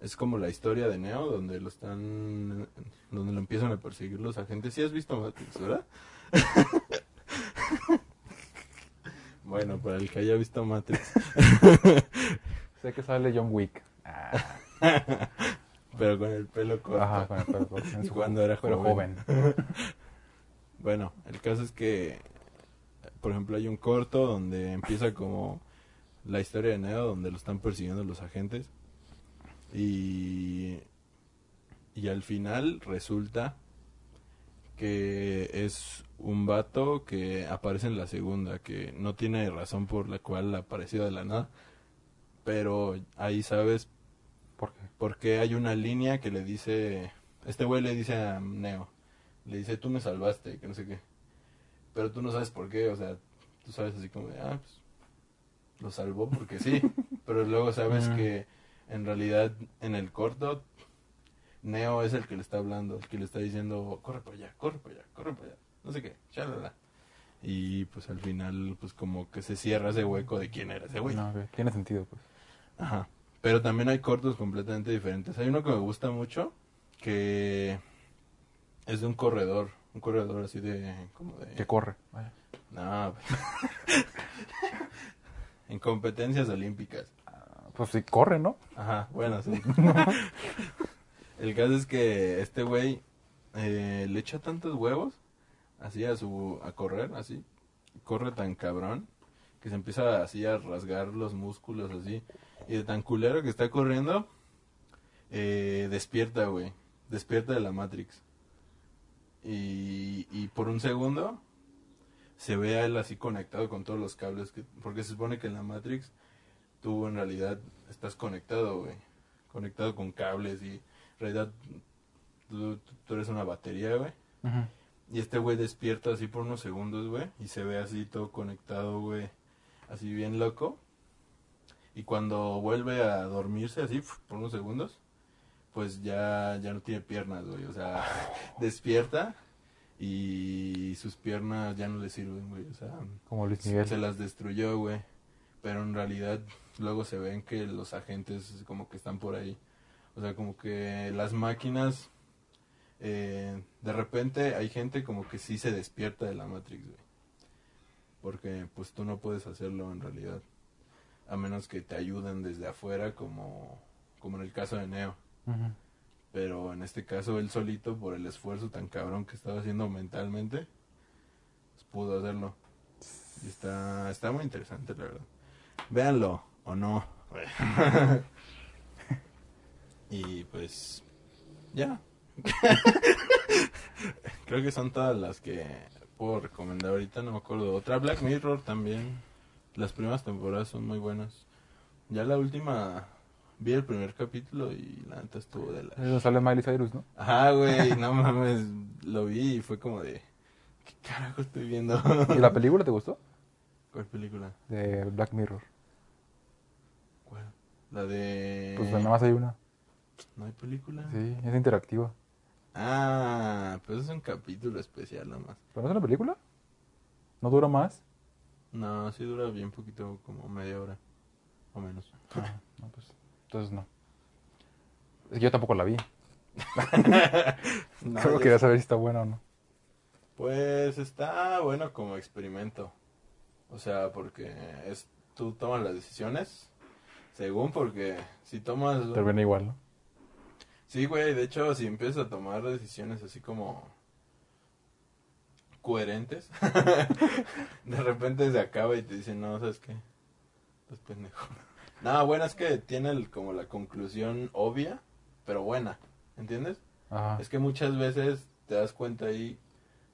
es como la historia de Neo, donde lo están, donde lo empiezan a perseguir los agentes. Sí has visto Matrix, ¿verdad? bueno, para el que haya visto Matrix, Sé que sale John Wick. Ah, pero con el pelo corto. ajá, con el pelo corto. En su- Cuando era pero joven. joven. Bueno, el caso es que, por ejemplo, hay un corto donde empieza como la historia de Neo, donde lo están persiguiendo los agentes. Y, y al final resulta que es un vato que aparece en la segunda, que no tiene razón por la cual apareció de la nada. Pero ahí sabes ¿Por qué? porque hay una línea que le dice, este güey le dice a Neo, le dice, tú me salvaste, que no sé qué. Pero tú no sabes por qué, o sea, tú sabes así como de, ah, pues, lo salvó porque sí. Pero luego sabes Mm. que en realidad en el corto, Neo es el que le está hablando, el que le está diciendo, corre para allá, corre para allá, corre para allá, no sé qué, chalala. Y pues al final, pues como que se cierra ese hueco de quién era ese güey. No. Tiene sentido, pues. Ajá. Pero también hay cortos completamente diferentes. Hay uno que me gusta mucho, que es de un corredor, un corredor así de, como de... Que corre. Vaya. No, en competencias olímpicas. Pues sí, corre, ¿no? Ajá, bueno, sí. El caso es que este güey eh, le echa tantos huevos así a su a correr, así. Corre tan cabrón que se empieza así a rasgar los músculos así. Y de tan culero que está corriendo, eh, despierta, güey. Despierta de la Matrix. Y, y por un segundo se ve a él así conectado con todos los cables. Que, porque se supone que en la Matrix tú en realidad estás conectado, güey. Conectado con cables y en realidad tú, tú eres una batería, güey. Y este güey despierta así por unos segundos, güey. Y se ve así todo conectado, güey. Así bien loco. Y cuando vuelve a dormirse así por unos segundos, pues ya, ya no tiene piernas, güey. O sea, despierta y sus piernas ya no le sirven, güey. O sea, Como Luis se Miguel. las destruyó, güey. Pero en realidad luego se ven que los agentes como que están por ahí. O sea, como que las máquinas... eh, de repente hay gente como que sí se despierta de la Matrix, güey. Porque pues tú no puedes hacerlo en realidad. A menos que te ayuden desde afuera como, como en el caso de Neo. Pero en este caso él solito, por el esfuerzo tan cabrón que estaba haciendo mentalmente, pues, pudo hacerlo. Y está, está muy interesante, la verdad. Véanlo, o no. y pues, ya. Creo que son todas las que puedo recomendar ahorita, no me acuerdo. Otra Black Mirror también. Las primeras temporadas son muy buenas. Ya la última, vi el primer capítulo y la neta estuvo de la... Es donde sale Miley Cyrus, ¿no? Ajá, güey, no mames, lo vi y fue como de, ¿qué carajo estoy viendo? ¿Y la película te gustó? ¿Cuál película? De Black Mirror. ¿Cuál? La de... Pues nada más hay una. ¿No hay película? Sí, es interactiva. Ah, pues es un capítulo especial nada más. ¿Pero no es una película? ¿No dura más? No, sí dura bien poquito, como media hora, o menos. Ah, no, pues. Entonces no. Es que yo tampoco la vi. No, Solo quería saber si está buena o no. Pues está bueno como experimento. O sea, porque es tú tomas las decisiones según porque si tomas Termina igual, ¿no? Sí, güey, de hecho, si empiezas a tomar decisiones así como coherentes, de repente se acaba y te dicen, no, ¿sabes qué? Estás pendejo. No, bueno, es que tiene el- como la conclusión obvia, pero buena, ¿entiendes? Ajá. Es que muchas veces te das cuenta ahí,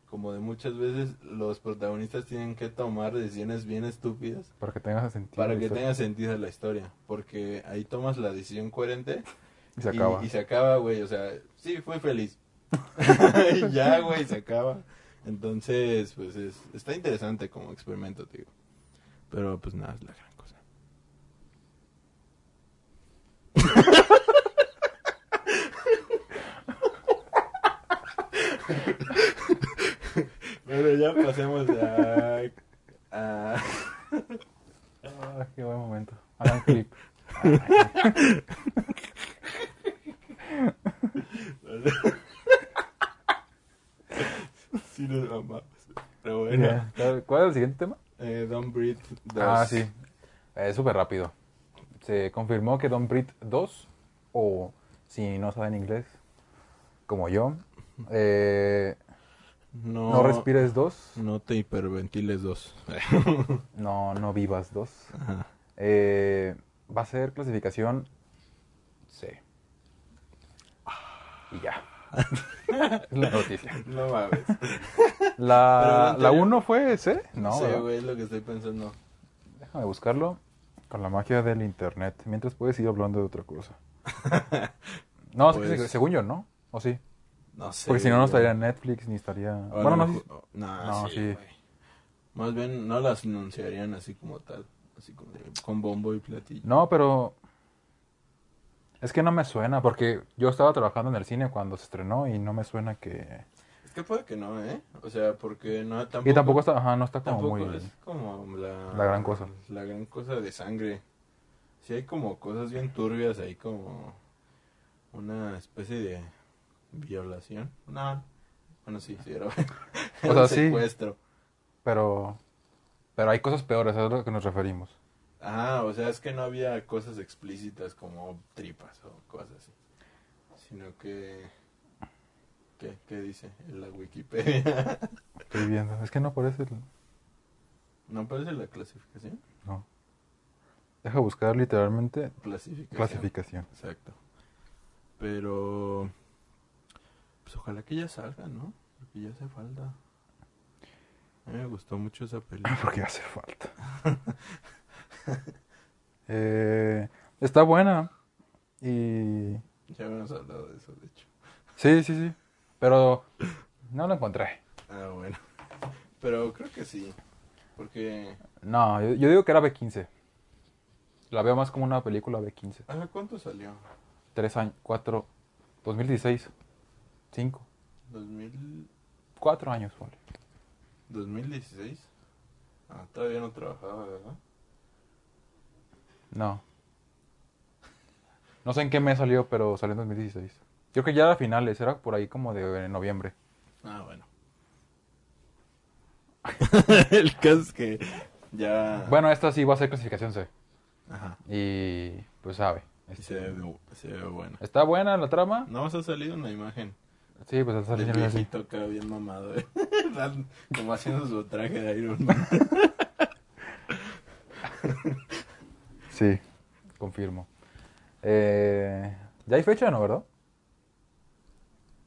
como de muchas veces los protagonistas tienen que tomar decisiones bien estúpidas Para que tenga sentido. para que tenga sentido la historia, porque ahí tomas la decisión coherente Y se acaba. y, se acaba, güey, o sea, sí, fui feliz. y ya, güey, se acaba. Entonces, pues es, está interesante como experimento, digo. Pero pues nada, es la gran cosa. Pero ya pasemos a... a... Ah, qué buen momento. Hagan clip. sí nos mamamos. Pero bueno, Bien. ¿Cuál es el siguiente tema? eh, Don't Breathe 2. Ah, sí. Es súper rápido. Se confirmó que Don't Breathe 2, o si no saben inglés, como yo, eh, No, No Respires 2, No te hiperventiles 2. no, no Vivas 2. Ajá. Eh, va a ser clasificación C. Y ya. Es la noticia. No mames. La, la anterior- 1 fue C, no. sí, ¿verdad? güey, es lo que estoy pensando. Déjame buscarlo con la magia del internet. Mientras puedes ir hablando de otra cosa. No, es que Pues- se- según yo, ¿no? ¿O sí? No sé. Porque si no, no güey. estaría en Netflix ni estaría. A Bueno, lo no, mejor- no, No, sí, sí. güey. Más bien no las anunciarían así como tal. Así como de- con bombo y platillo. no, pero. Es que no me suena, porque yo estaba trabajando en el cine cuando se estrenó y no me suena que. Es que puede que no, ¿eh? O sea, porque no tampoco. y tampoco está, ajá, no está como tampoco muy. es como la, la gran cosa. La gran cosa de sangre. Sí hay como cosas bien turbias ahí como una especie de violación. No, bueno sí, sí era, O sea, sí. secuestro. Pero. Pero hay cosas peores, a lo que nos referimos. Ah, o sea, es que no había cosas explícitas como tripas o cosas así. Sino que... ¿Qué, qué dice en la Wikipedia? Estoy viendo. Es que no aparece el. ¿No aparece la clasificación? No. Deja buscar literalmente Clasificación. clasificación. Exacto. Pero... Pues ojalá que ya salga, ¿no? Porque ya hace falta. A mí me gustó mucho esa película. Porque hace falta. Eh, está buena. Y. Ya habíamos hablado de eso, de hecho. Sí, sí, sí. Pero no lo encontré. Ah, bueno. Pero creo que sí. Porque. No, yo, yo digo que era B15. La veo más como una película B15. ¿A cuánto salió? Tres años, cuatro, 2016. Cinco, 2000... cuatro años, ponle. 2016. Ah, todavía no trabajaba, ¿verdad? No. No sé en qué mes salió, pero salió en 2016. Creo que ya era finales, era por ahí como de noviembre. Ah, bueno. El caso es que ya. Bueno, esta sí va a ser clasificación C. Ajá. Y pues sabe. Y este, se ve, se ve bueno. Está buena la trama. No más ha salido una imagen. Sí, pues está El saliendo así. viejito acá bien mamado, ¿eh? Como haciendo su traje de Iron Man. Sí, confirmo. Eh, ya hay fecha, ¿no? ¿Verdad?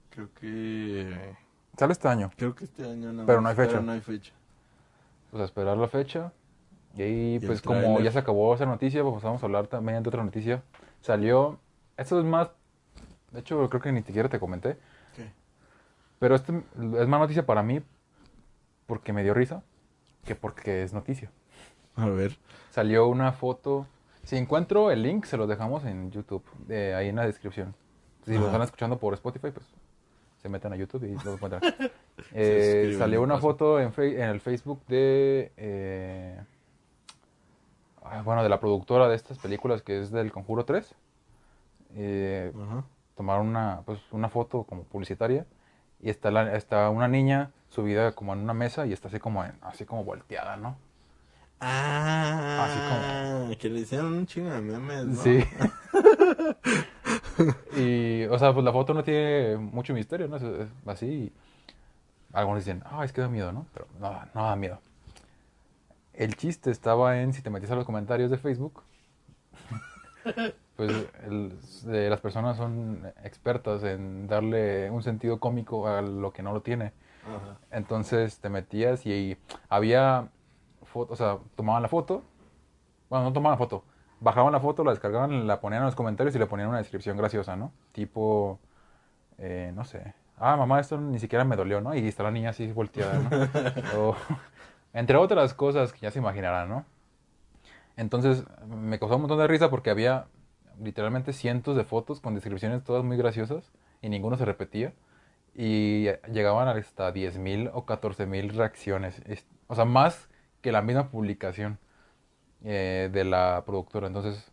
Creo que. Sale este año. Creo que este año no. Pero no hay fecha. Pero no hay fecha. Pues a esperar la fecha. Y ahí, el pues como ya se acabó esa noticia, pues vamos a hablar también de otra noticia. Salió, esto es más, de hecho creo que ni siquiera te comenté, ¿Qué? pero este es más noticia para mí porque me dio risa que porque es noticia. A ver. Salió una foto, si encuentro el link se los dejamos en YouTube, eh, ahí en la descripción. Si lo Ajá. están escuchando por Spotify, pues se meten a YouTube y lo encuentran. Eh, salió una foto en, en el Facebook de, eh, ah, bueno, de la productora de estas películas que es del Conjuro 3. Eh, tomaron una, pues, una foto como publicitaria y está, la, está una niña subida como en una mesa y está así como, en- así como volteada, ¿no? Ah, que le hicieron un chingo de memes, ¿no? Sí. y, o sea, pues la foto no tiene mucho misterio, ¿no? Es, es así. y algunos dicen, ah, es que da miedo, ¿no? Pero no, no da miedo. El chiste estaba en, si te metes a los comentarios de Facebook, pues el- las personas son expertas en darle un sentido cómico a lo que no lo tiene. Ajá. Entonces te metías y había fotos, o sea, tomaban la foto, bueno, no tomaban la foto, bajaban la foto, la descargaban, la ponían en los comentarios y le ponían una descripción graciosa, ¿no? Tipo, eh, no sé, ah, mamá, esto ni siquiera me dolió, ¿no? Y está la niña así volteada, ¿no? O, entre otras cosas que ya se imaginarán, ¿no? Entonces me causó un montón de risa porque había literalmente cientos de fotos con descripciones todas muy graciosas y ninguno se repetía. Y llegaban hasta 10.000 o 14.000 reacciones. Es- O sea, más que la misma publicación eh, de la productora. Entonces,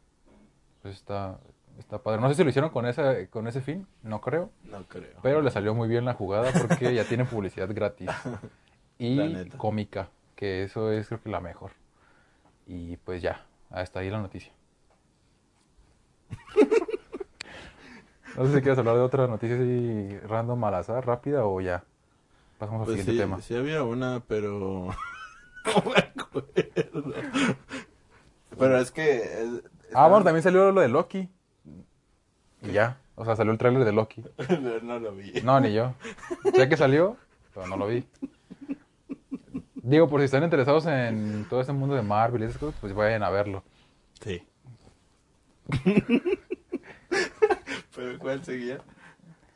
pues está, está padre. No sé si lo hicieron con, esa, con ese fin, no creo. No creo. Pero le salió muy bien la jugada porque ya tienen publicidad gratis. Y cómica, que eso es creo que la mejor. Y pues ya, hasta ahí la noticia. No sé si quieres hablar de otra noticia así random al azar, rápida o ya. Pasamos al Pues siguiente sí, tema. sí había una, pero no me acuerdo. Pero es que... es- Ah, bueno, también salió lo de Loki. Y ya. O sea, salió el tráiler de Loki. no, no lo vi. No, ni yo. Sé que salió, pero no lo vi. Digo, por si están interesados en todo este mundo de Marvel y esas cosas, pues vayan a verlo. Sí. ¿Pero cuál seguía?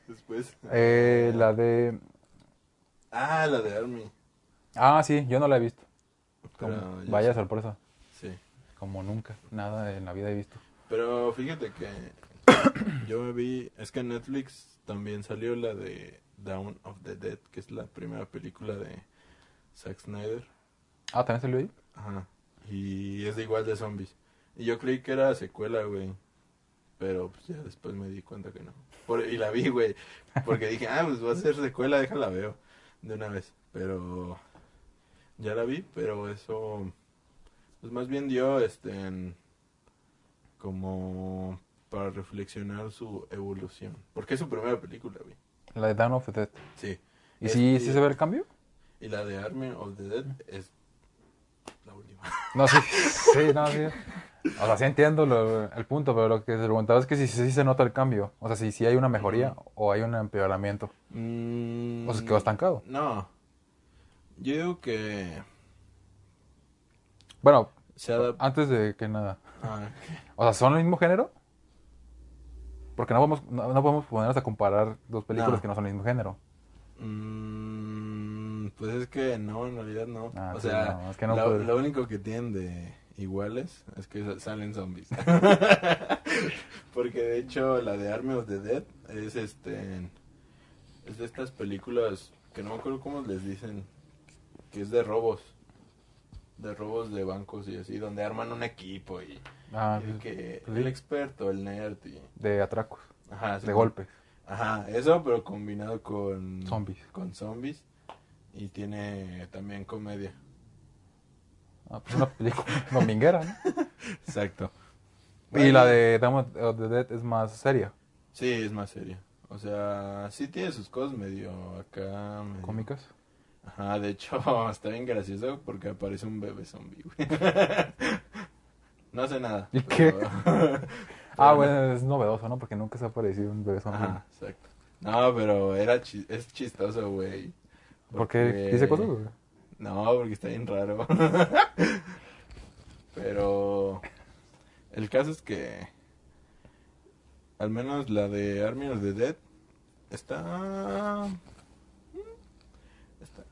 Después. Eh, la de... Ah, la de Army. Ah, sí, yo no la he visto. Pero vaya sí. sorpresa. Sí. Como nunca. Nada en la vida he visto. Pero fíjate que yo me vi, es que en Netflix también salió la de Dawn of the Dead, que es la primera película de Zack Snyder. Ah, ¿también salió ahí? Ajá. Y es de igual de zombies. Y yo creí que era secuela, güey. Pero pues ya después me di cuenta que no. Por- y la vi, güey. Porque dije, ah, pues va a ser secuela, déjala veo. De una vez. Pero ya la vi, pero eso pues más bien dio este en- como para reflexionar su evolución. Porque es su primera película, güey. La de Dawn of the Dead. Sí. ¿Y sí, sí se ve el cambio? Y la de Army of the Dead es la última. No, sí. Sí, no, sí. O sea, sí entiendo lo- el punto, pero lo que se preguntaba es que si sí se nota el cambio. O sea, si sí hay una mejoría o hay un empeoramiento. Mm, O sea, quedó estancado. No. Yo digo que. Bueno, Se. Antes de que nada. Ah, O sea, ¿son el mismo género? Porque no podemos, no, no podemos ponernos a comparar dos películas No. que no son el mismo género. Mm, pues es que no, en realidad no. Ah, o sí, sea, no, es que no lo, único que tienen de iguales es que sa- salen zombies. Porque de hecho la de Army of the Dead es este es de estas películas que no me acuerdo cómo les dicen que es de robos. De robos de bancos y así, donde arman un equipo y, Ah, y sí, que sí. el experto, el nerd y de atracos, ajá, sí, de golpes, Ajá, eso pero combinado con zombies. con zombies y tiene también comedia. Ah, pues una película dominguera, ¿no? Exacto. Y la de Dawn of the Dead es más seria, Sí, es más seria. O sea, sí tiene sus cosas medio acá. medio- cómicas. Ajá, de hecho, está bien gracioso porque aparece un bebé zombie, güey. No hace nada. ¿Y pero- qué? Ah, no- bueno, es novedoso, ¿no? Porque nunca se ha aparecido un bebé zombie. Ajá, exacto. No, pero era chi- es chistoso, güey. ¿Por qué dice cosas? güey? No, porque está bien raro. Pero el caso es que al menos la de Army of the Dead está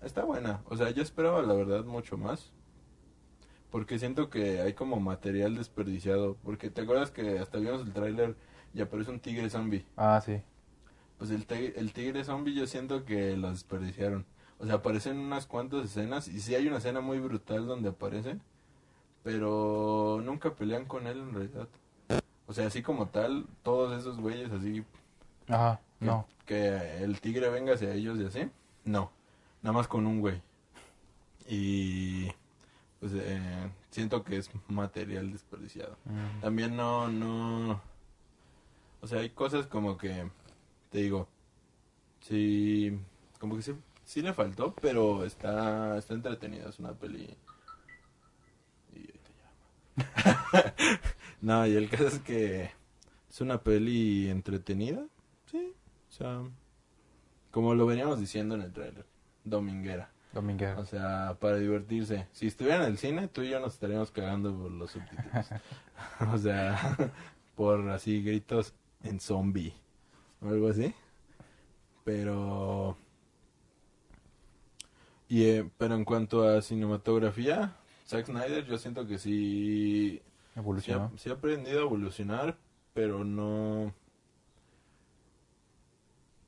está, buena. O sea, yo esperaba la verdad mucho más. Porque siento que hay como material desperdiciado. Porque te acuerdas que hasta vimos el tráiler y aparece un tigre zombie. Ah, sí. Pues el, tigre- el tigre zombie yo siento que lo desperdiciaron. O sea, aparecen unas cuantas escenas y sí hay una escena muy brutal donde aparece, pero nunca pelean con él en realidad. O sea, así como tal, todos esos güeyes así, Ajá, que, no. que el tigre venga hacia ellos y así, no, nada más con un güey. Y pues eh, siento que es material desperdiciado. Mm. También no, no. O sea, hay cosas como que. Te digo. Sí. Como que sí, sí le faltó, pero está, está entretenida. Es una peli. Y te llama. no, y el caso es que. Es una peli entretenida. Sí. O sea. Como lo veníamos diciendo en el trailer. Dominguera. Dominguera. O sea, para divertirse. Si estuviera en el cine, tú y yo nos estaríamos cagando por los subtítulos. o sea, por así gritos en zombie o algo así. Pero... Y, eh, pero en cuanto a cinematografía, Zack Snyder yo siento que sí, sí, Evolucionó. ha, sí ha aprendido a evolucionar, pero no...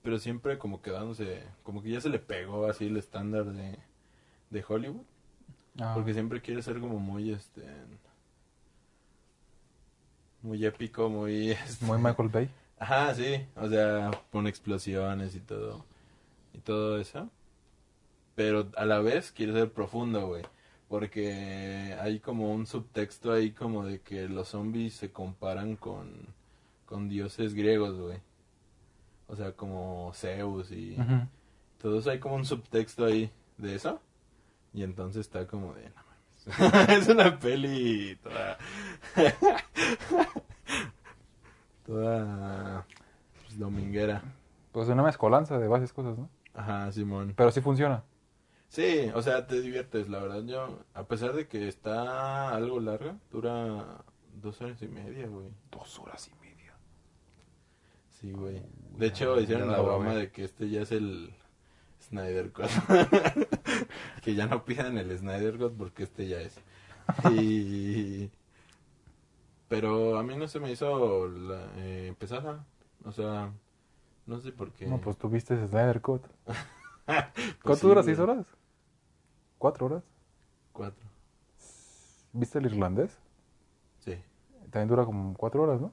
Pero siempre como quedándose, como que ya se le pegó así el estándar de, de Hollywood. Ah, Porque siempre quiere ser como muy, este... Muy épico, muy... este, Muy Michael Bay. Ajá, sí. O sea, con explosiones y todo. Y todo eso. Pero a la vez quiere ser profundo, güey. Porque hay como un subtexto ahí como de que los zombies se comparan con, con dioses griegos, güey. O sea, como Zeus y Ujú. todo eso. Hay como un subtexto ahí de eso. Y entonces está como de, no mames. es una peli toda... toda... Pues, dominguera. Pues una mezcolanza de varias cosas, ¿no? Ajá, Simón. Pero sí funciona. Sí, o sea, te diviertes, la verdad. Yo, a pesar de que está algo larga, dura dos horas y media, güey. Dos horas y media. Sí, güey. De hecho, ya hicieron la broma de que este ya es el Snyder Cut. que ya no pidan el Snyder Cut porque este ya es. Y... Pero a mí no se me hizo la, eh, pesada. O sea, no sé por qué. No, pues tú viste Snyder Cut. Pues ¿Cuánto sí, dura? ¿Seis horas? ¿Cuatro horas? Cuatro. ¿Viste el irlandés? Sí, También dura como cuatro horas, ¿no?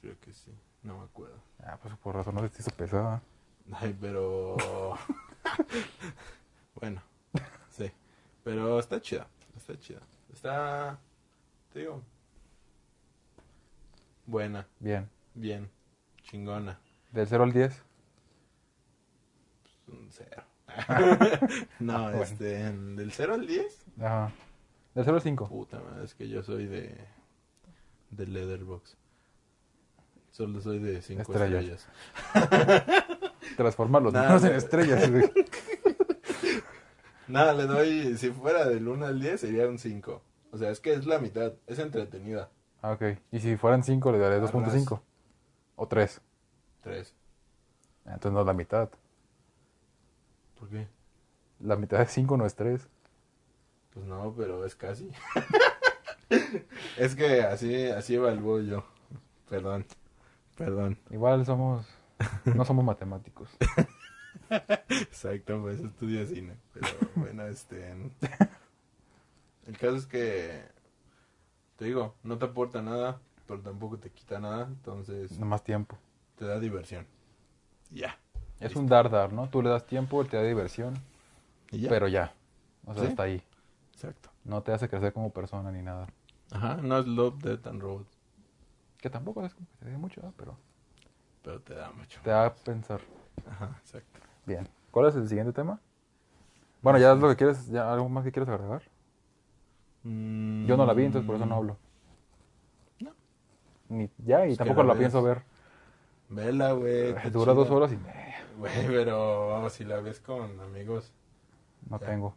creo que sí. No me acuerdo. Ah, pues por razón no se te hizo pesada. Ay, pero... bueno, sí. Pero está chida, está chida. Está, te digo, buena, Bien. bien, chingona. Del 0 al 10. Un cero. no, Bueno. este, del 0 al 10. Ajá. Del 0 al 5. Puta madre, es que yo soy de, de Leatherbox. Solo soy de 5 Estrellas. estrellas. Transformar los números en estrellas. Nada, le doy, si fuera del 1 al 10 sería un 5. O sea, es que es la mitad, es entretenida. Ah, ok. Y si fueran 5, le daré Arras. 2.5. O 3. 3. Entonces no es la mitad. ¿Por qué? La mitad de 5 no es 3. Pues no, pero es casi. es que así, así evalúo yo. Perdón, perdón. Igual somos. No somos matemáticos. Exacto, pues estudio cine. Pero bueno, este. El caso es que. Te digo, no te aporta nada, pero tampoco te quita nada. Entonces, No más tiempo. te da diversión. Ya. Es un dar dar, ¿no? Tú le das tiempo, él te da diversión, Y ya. pero ya. O sea, ¿Sí? hasta ahí. Exacto. No te hace crecer como persona ni nada. Ajá, no es Love, Death and Robots, Que tampoco es como que te dé mucho, pero pero te da mucho. te da a pensar. Ajá, exacto. Bien. ¿Cuál es el siguiente tema? Bueno, ya es lo que quieres, ya algo más que quieres agregar. Yo no la vi, entonces por eso no hablo. No. Ni, ya, y tampoco la la pienso ver. Vela, güey. está Dura dos horas y media. Güey, pero vamos, si la ves con amigos, No Ya. tengo.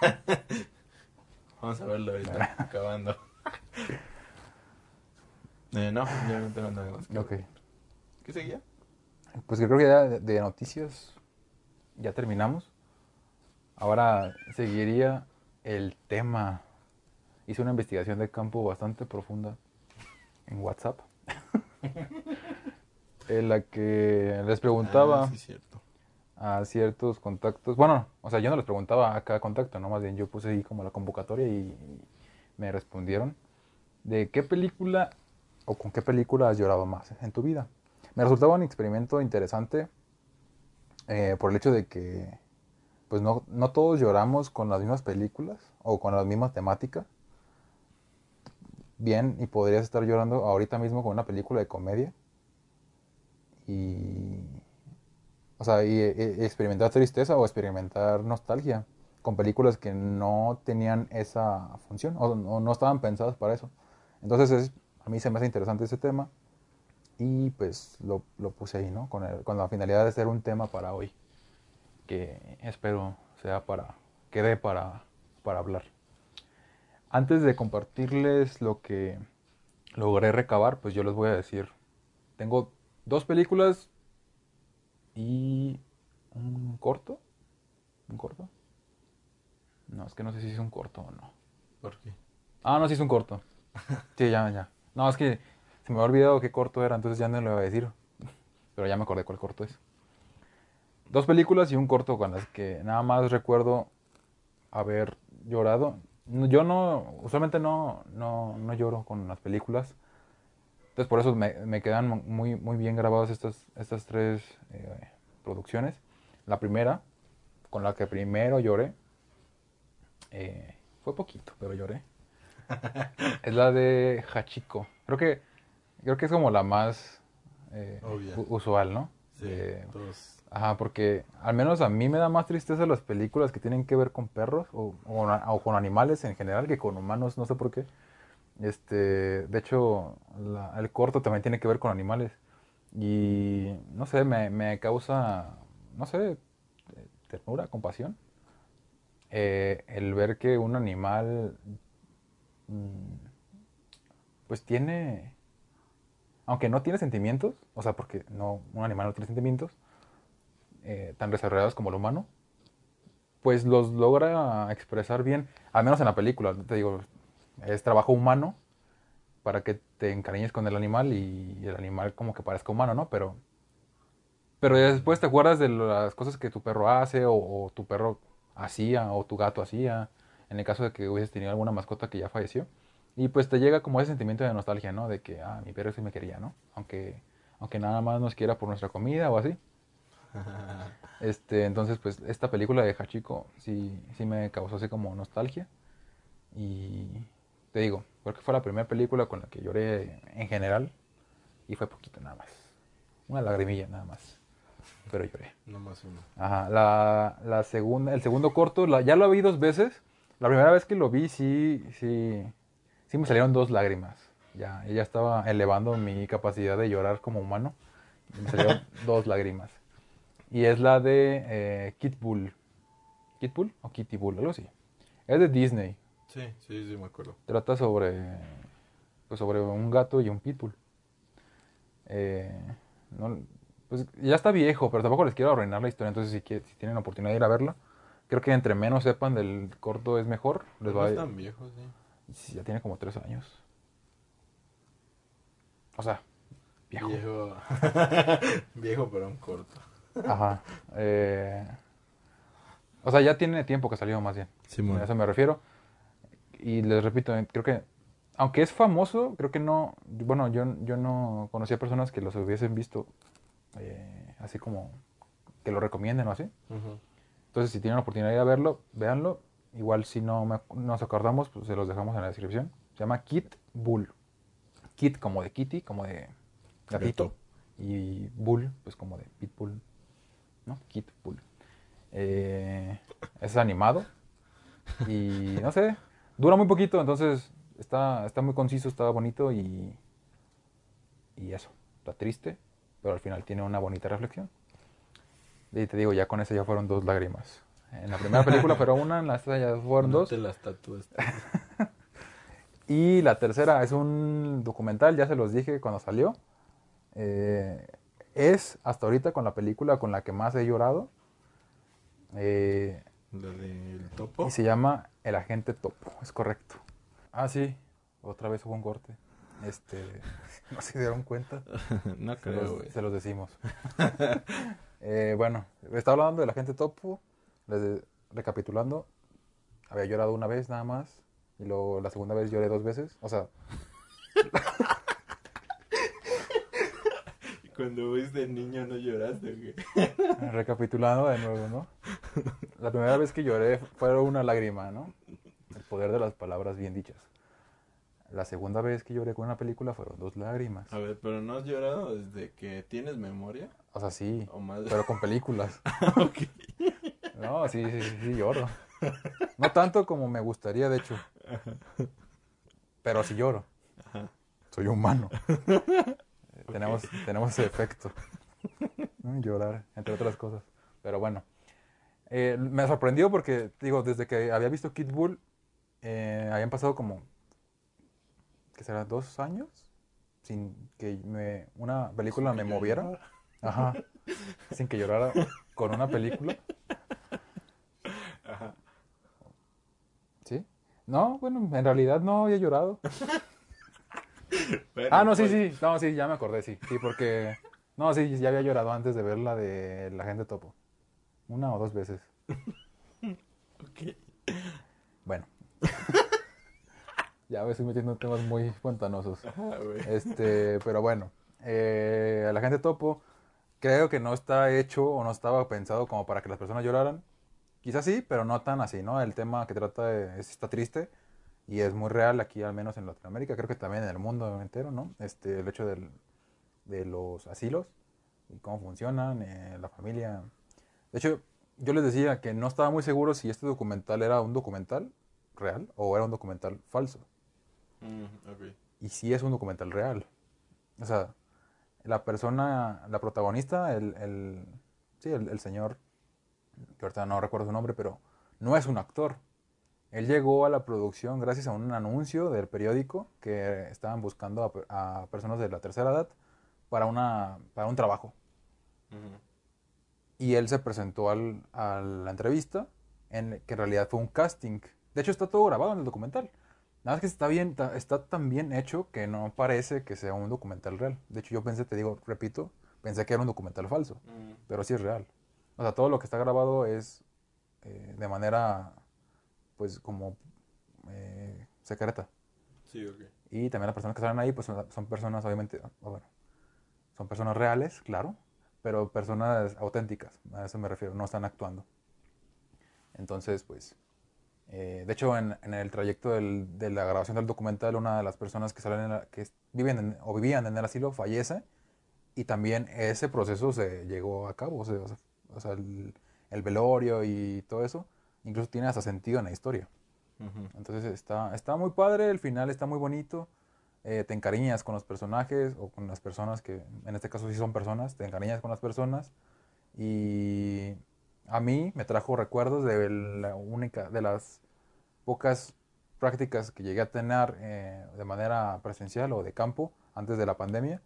vamos a verlo ahorita, acabando. Eh, no, ya no tengo nada más. que Ok. ¿Qué seguía? Pues creo que ya de, noticias ya terminamos. Ahora seguiría el tema. Hice una investigación de campo bastante profunda en WhatsApp. en la que les preguntaba Ah, sí, cierto. a ciertos contactos. Bueno, o sea, yo no les preguntaba a cada contacto, ¿no? Más bien yo puse ahí como la convocatoria y me respondieron de qué película o con qué película has llorado más en tu vida. Me resultaba un experimento interesante eh, por el hecho de que pues no, no todos lloramos con las mismas películas o con las mismas temáticas. Bien, y podrías estar llorando ahorita mismo con una película de comedia. Y o sea, y, y experimentar tristeza o experimentar nostalgia con películas que no tenían esa función o, o no estaban pensadas para eso. Entonces, es- a mí se me hace interesante ese tema y pues lo, lo puse ahí, ¿no? Con, el- con la finalidad de ser un tema para hoy, que espero sea para, quede para, para hablar. Antes de compartirles lo que logré recabar, pues yo les voy a decir, tengo dos películas y un corto. ¿Un corto? No, es que no sé si es un corto o no. ¿Por qué? Ah, no, sí es un corto. Sí, ya, ya. No, es que se me había olvidado qué corto era, entonces ya no lo iba a decir. Pero ya me acordé cuál corto es. Dos películas y un corto con las que nada más recuerdo haber llorado. Yo no, usualmente no, no, no lloro con las películas. Entonces por eso me, me quedan muy, muy bien grabadas estas, estas tres eh, producciones. La primera, con la que primero lloré, eh, fue poquito, pero lloré. Es la de Hachiko. Creo que, creo que es como la más eh, usual, ¿no? Sí, Eh, todos. Ajá, porque al menos a mí me da más tristeza las películas que tienen que ver con perros o, o, o con animales en general que con humanos, no sé por qué. Este, de hecho, la- el corto también tiene que ver con animales. Y no sé, me, me causa, no sé, eh, ternura, compasión. eh, el ver que un animal, pues tiene, aunque no tiene sentimientos, o sea, porque no, un animal no tiene sentimientos, eh, tan desarrollados como el humano, pues los logra expresar bien, al menos en la película, te digo, es trabajo humano para que te encariñes con el animal y el animal como que parezca humano, ¿no? Pero, pero después te acuerdas de las cosas que tu perro hace o, o tu perro hacía o tu gato hacía, en el caso de que hubieses tenido alguna mascota que ya falleció. Y pues te llega como ese sentimiento de nostalgia, ¿no? De que, ah, mi perro sí me quería, ¿no? Aunque, aunque nada más nos quiera por nuestra comida o así. Este, entonces, pues, esta película de Hachiko sí, sí me causó así como nostalgia. Y te digo, creo que fue la primera película con la que lloré en general. Y fue poquito nada más. Una lagrimilla nada más. Pero lloré. No más uno. Ajá, la, la segunda, el segundo corto, la- ya lo vi dos veces. La primera vez que lo vi, sí, sí, sí me salieron dos lágrimas. Ya, ya estaba elevando mi capacidad de llorar como humano. Me salieron dos lágrimas. Y es la de eh, Kid Bull. Kid Bull o Kitty Bull, algo así. Es de Disney. Sí, sí, sí, me acuerdo. Trata sobre, pues sobre un gato y un pitbull. Eh, no- pues ya está viejo, pero tampoco les quiero arruinar la historia. Entonces, si, quie- si tienen la oportunidad de ir a verla, creo que entre menos sepan del corto es mejor. Les no va a- es tan viejo, sí. Sí, ya tiene como tres años. O sea, viejo. Viejo. viejo, pero un corto. Ajá. eh, o sea, ya tiene tiempo que salió más bien. Simón. A eso me refiero. Y les repito, eh, creo que, aunque es famoso, creo que no, bueno, yo, yo no conocía personas que los hubiesen visto eh, así como que lo recomienden o así. Ujú. Entonces, si tienen la oportunidad de verlo, véanlo. Igual si no me- nos acordamos, pues se los dejamos en la descripción. Se llama Kit Bull. Kit como de Kitty, como de gatito. Y Bull, pues como de Pitbull. ¿No? Kit Bull. Eh, es animado. Y no sé, dura muy poquito, entonces está, está muy conciso, está bonito y, y eso. Está triste, pero al final tiene una bonita reflexión. Y te digo, ya con ese ya fueron dos lágrimas. En la primera película fueron una, en la esta ya fueron No dos. te las tatuaste. Y la tercera es un documental, ya se los dije cuando salió. Eh, es hasta ahorita con la película con la que más he llorado. Eh, La del topo. y se llama El Agente Topo, es correcto. Ah, sí, otra vez hubo un corte. Este, no se dieron cuenta. no Se creo, los, güey. se los decimos. Eh, bueno, estaba hablando del agente Topo. les- recapitulando, había llorado una vez nada más. Y luego la segunda vez lloré dos veces. O sea, Y Cuando fuiste niño no lloraste, recapitulando de nuevo, ¿no? La primera vez que lloré fue una lágrima, ¿no? El poder de las palabras bien dichas. La segunda vez que lloré con una película fueron dos lágrimas. A ver, pero no has llorado desde que tienes memoria O sea, sí, o más. pero con películas. Ok. No, sí, sí, sí, sí, lloro. No tanto como me gustaría, de hecho. Pero sí lloro. Soy humano. Tenemos, tenemos ese efecto. Llorar, entre otras cosas. Pero bueno. Eh, me sorprendió porque, digo, desde que había visto Kid Bull, eh, habían pasado como, ¿qué será? ¿Dos años? Sin que me, una película me moviera. Ajá. Sin que llorara con una película. Ajá. ¿Sí? No, bueno, en realidad no había llorado. Bueno, Ah, no, sí, pues, sí. No, sí, ya me acordé, sí. Sí, porque... No, sí, ya había llorado antes de ver la de La Gente Topo. Una o dos veces. ok. Bueno. ya me estoy metiendo en temas muy pantanosos. Güey. Este, pero bueno. Eh, La Gente Topo creo que no está hecho o no estaba pensado como para que las personas lloraran. Quizás sí, pero no tan así, ¿no? El tema que trata de- es- está triste y es muy real aquí, al menos en Latinoamérica, creo que también en el mundo entero, ¿no? Este, el hecho del- de los asilos y cómo funcionan, eh, la familia. De hecho, yo les decía que no estaba muy seguro si este documental era un documental real o era un documental falso. Mm. Y sí es un documental real. O sea, la persona, la protagonista, el, el, sí, el, el señor, que ahorita no recuerdo su nombre, pero no es un actor. Él llegó a la producción gracias a un anuncio del periódico que estaban buscando a, a personas de la tercera edad para, una, para un trabajo. Y él se presentó al- a la entrevista, en, que en realidad fue un casting. De hecho, está todo grabado en el documental. Nada más que está, bien, está tan bien hecho que no parece que sea un documental real. De hecho, yo pensé, te digo, repito, pensé que era un documental falso, Mm, pero sí es real. O sea, todo lo que está grabado es eh, de manera, pues, como eh, secreta. Sí, ok. Y también las personas que salen ahí, pues son, son personas, obviamente, o bueno, son personas reales, claro, pero personas auténticas, a eso me refiero, no están actuando. Entonces, pues, eh, de hecho, en, en el trayecto del- de la grabación del documental, una de las personas que salen, en la- que viven en- o vivían en el asilo fallece y también ese proceso se llegó a cabo, o sea, o el, el velorio y todo eso, incluso tiene hasta sentido en la historia. Entonces está, está muy padre, el final está muy bonito. eh, te encariñas con los personajes o con las personas que, en este caso sí son personas, te encariñas con las personas. Y a mí me trajo recuerdos de la única, de las pocas prácticas que llegué a tener eh, de manera presencial o de campo antes de la pandemia.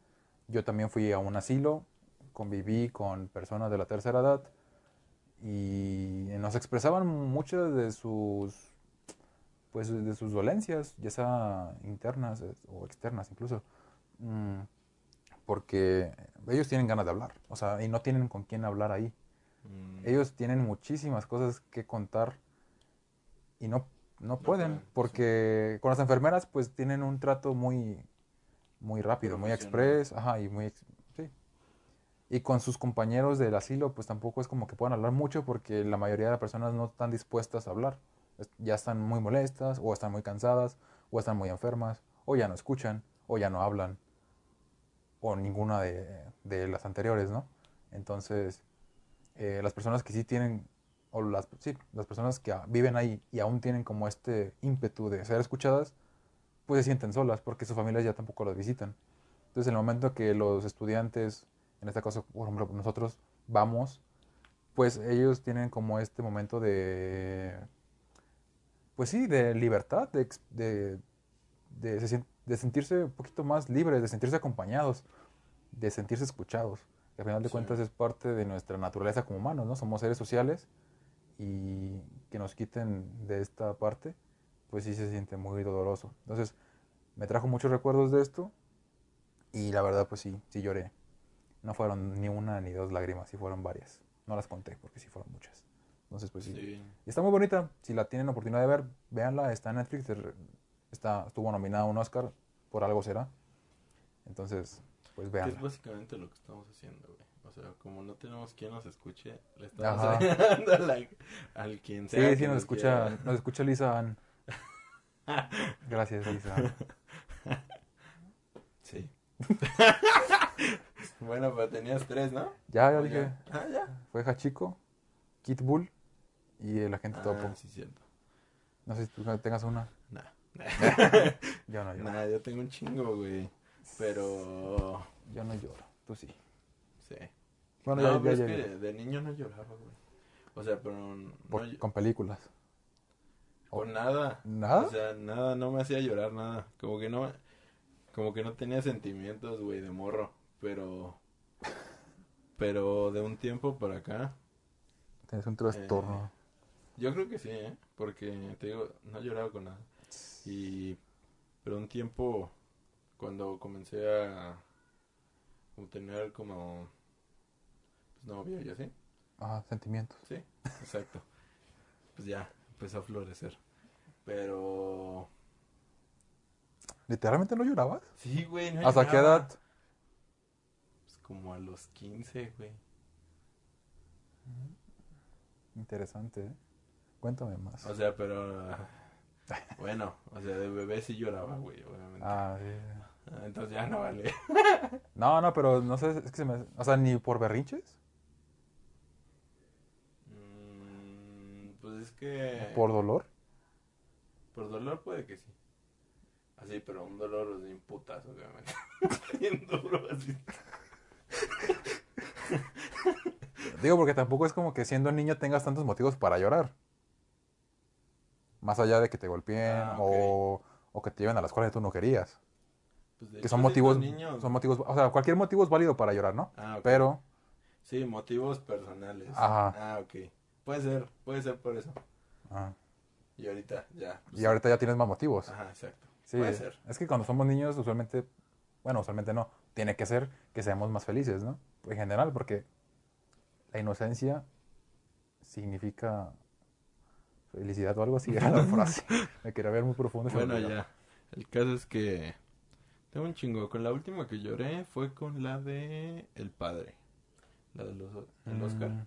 Yo también fui a un asilo, conviví con personas de la tercera edad y nos expresaban muchas de sus pues de sus dolencias, ya sea internas eh, o externas incluso, mm, porque ellos tienen ganas de hablar, o sea, y no tienen con quién hablar ahí. Mm, Ellos tienen muchísimas cosas que contar y no, no pueden, sí. porque con las enfermeras pues tienen un trato muy, muy rápido, muy express, ajá, y muy, sí. Y con sus compañeros del asilo pues tampoco es como que puedan hablar mucho porque la mayoría de las personas no están dispuestas a hablar. Ya están muy molestas, o están muy cansadas, o están muy enfermas, o ya no escuchan, o ya no hablan, o ninguna de, de las anteriores, ¿no? Entonces, eh, las personas que sí tienen, o las, sí, las personas que viven ahí y aún tienen como este ímpetu de ser escuchadas, pues se sienten solas porque sus familias ya tampoco las visitan. Entonces, en el momento que los estudiantes, en este caso, por ejemplo, nosotros vamos, pues ellos tienen como este momento de, pues sí, de libertad, de, de, de, de sentirse un poquito más libres, de sentirse acompañados, de sentirse escuchados. Que al final de Sí. cuentas es parte de nuestra naturaleza como humanos, ¿no? Somos seres sociales y que nos quiten de esta parte, pues sí se siente muy doloroso. Entonces, me trajo muchos recuerdos de esto y la verdad, pues sí, sí lloré. No fueron ni una ni dos lágrimas, sí fueron varias. No las conté porque sí fueron muchas. Entonces, pues sí. sí. Y está muy bonita. Si la tienen oportunidad de ver, véanla. Está en Netflix. Está, estuvo nominada a un Oscar. Por algo será. Entonces, pues véanla. es básicamente lo que estamos haciendo, güey. O sea, como no tenemos quien nos escuche, le estamos a la- al quien sea. Sí, sí, nos escucha, quiera. nos escucha Lisa Ann. Gracias, Lisa Ann. Sí. bueno, pero tenías tres, ¿no? Ya, ya ¿O dije. Ah, ya. Fue Hachiko, Kit Bull y el agente Topo. Ah, sí, cierto. No sé si tú tengas una. Nah. Yo no lloro. Nah, yo tengo un chingo, güey. Pero. Yo no lloro. Tú sí. Sí. Bueno, no, ya, pero ya, es ya- que de niño no lloraba, güey. O sea, pero. No, por- ll- con películas. con nada. ¿Nada? O sea, nada, no me hacía llorar nada. Como que no. Como que no tenía sentimientos, güey, de morro. Pero. Pero de un tiempo para acá. Tienes un trastorno. Yo creo que sí, ¿eh? Porque te digo, no he llorado con nada. Y. Pero un tiempo. Cuando comencé a. tener como. Pues novia y así. Ajá, sentimientos. Sí, exacto. Pues ya, empezó a florecer. Pero. ¿Literalmente no llorabas? Sí, güey, no ¿Hasta qué edad? Pues como a los 15, güey. Interesante, ¿eh? Cuéntame más. O sea, pero. ah, Bueno, o sea, de bebé sí lloraba, güey, obviamente. Ah, sí. Ah, Entonces ya no vale. No, no, pero no sé, es que se me... O sea, ni por berrinches, Mm, pues es que. por dolor. Por dolor puede que sí. Así, pero un dolor de imputas, obviamente. Bien duro, así. Digo, porque tampoco es como que siendo niño tengas tantos motivos para llorar. Más allá de que te golpeen Ah, o, o que te lleven a la escuela que tú no querías. Pues de Que son motivos, niños- son motivos, o sea, cualquier motivo es válido para llorar, ¿no? Ah, ok. Pero, Sí, motivos personales. Ajá. Ah, ok. Puede ser, puede ser por eso. ah, Y ahorita ya. pues, y ahorita ya tienes más motivos. Ajá, exacto. Sí, Puede ser. es que cuando somos niños usualmente, bueno, usualmente no, tiene que ser que seamos más felices, ¿no? En general, porque la inocencia significa felicidad o algo así, era la frase. Me quería ver muy profundo. Bueno, ya. El caso es que tengo un chingo. Con la última que lloré fue con la de El Padre. La de los, el Oscar. Mm.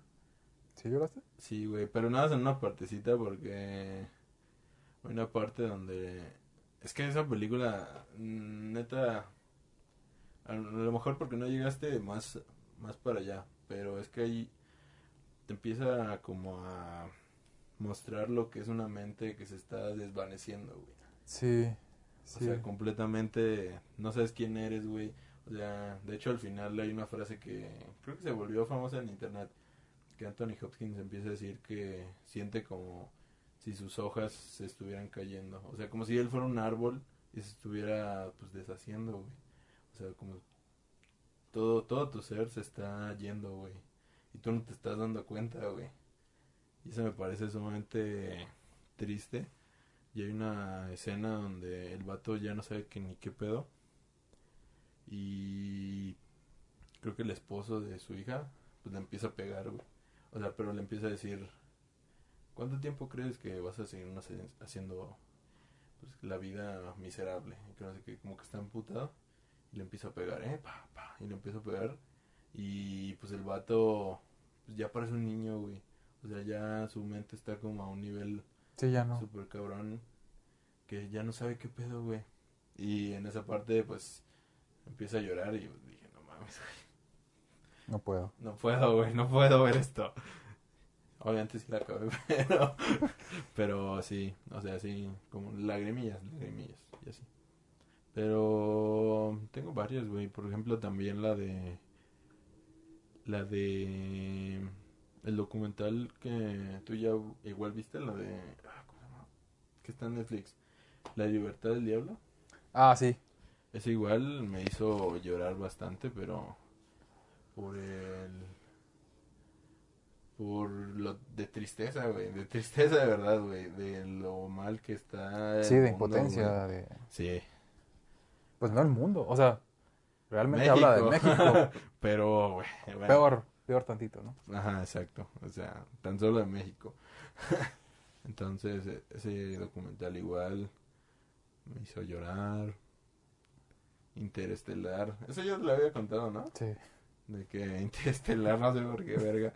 ¿Sí lloraste? Sí, güey, pero nada más en una partecita porque una parte donde es que esa película mm, neta a lo mejor porque no llegaste más más para allá, pero es que ahí te empieza como a mostrar lo que es una mente que se está desvaneciendo, güey. Sí, O sea, completamente no sabes quién eres, güey. O sea, de hecho al final hay una frase que creo que se volvió famosa en internet que Anthony Hopkins empieza a decir que siente como si sus hojas se estuvieran cayendo. O sea, como si él fuera un árbol y se estuviera pues deshaciendo, güey. O sea, como todo, todo tu ser se está yendo, güey. Y tú no te estás dando cuenta, güey. Y eso me parece sumamente triste. Y hay una escena donde el vato ya no sabe que ni qué pedo. Y creo que el esposo de su hija, pues le empieza a pegar, güey. O sea, pero le empieza a decir, ¿cuánto tiempo crees que vas a seguir haciendo pues, la vida miserable? Y que como que está emputado. Y le empieza a pegar, ¿eh? Pa, pa, y le empieza a pegar. Y pues el vato pues, ya parece un niño, güey. O sea, ya su mente está como a un nivel Sí, ya no. super cabrón. Que ya no sabe qué pedo, güey. Y en esa parte, pues, empieza a llorar y dije, no mames, güey. No puedo. No puedo, güey, no puedo ver esto. Obviamente sí la acabé, pero, pero sí, o sea, sí, como lagrimillas, lagrimillas, y así. Pero tengo varias, güey. Por ejemplo, también la de. La de. El documental que tú ya igual viste, la de. ah, ¿Cómo se llama? Que está en Netflix. La libertad del diablo. Ah, sí. Ese igual me hizo llorar bastante, pero. Por el. Por lo de tristeza, güey. De tristeza de verdad, güey. De lo mal que está. el Sí, de mundo, impotencia. De... Sí. Pues no el mundo. O sea, realmente habla de México. Pero, güey. bueno. Peor, peor tantito, ¿no? Ajá, exacto. O sea, tan solo de México. Entonces, e- ese documental igual me hizo llorar. Interestelar. Eso yo le había contado, ¿no? Sí. De que Interestelar, no sé por qué, verga,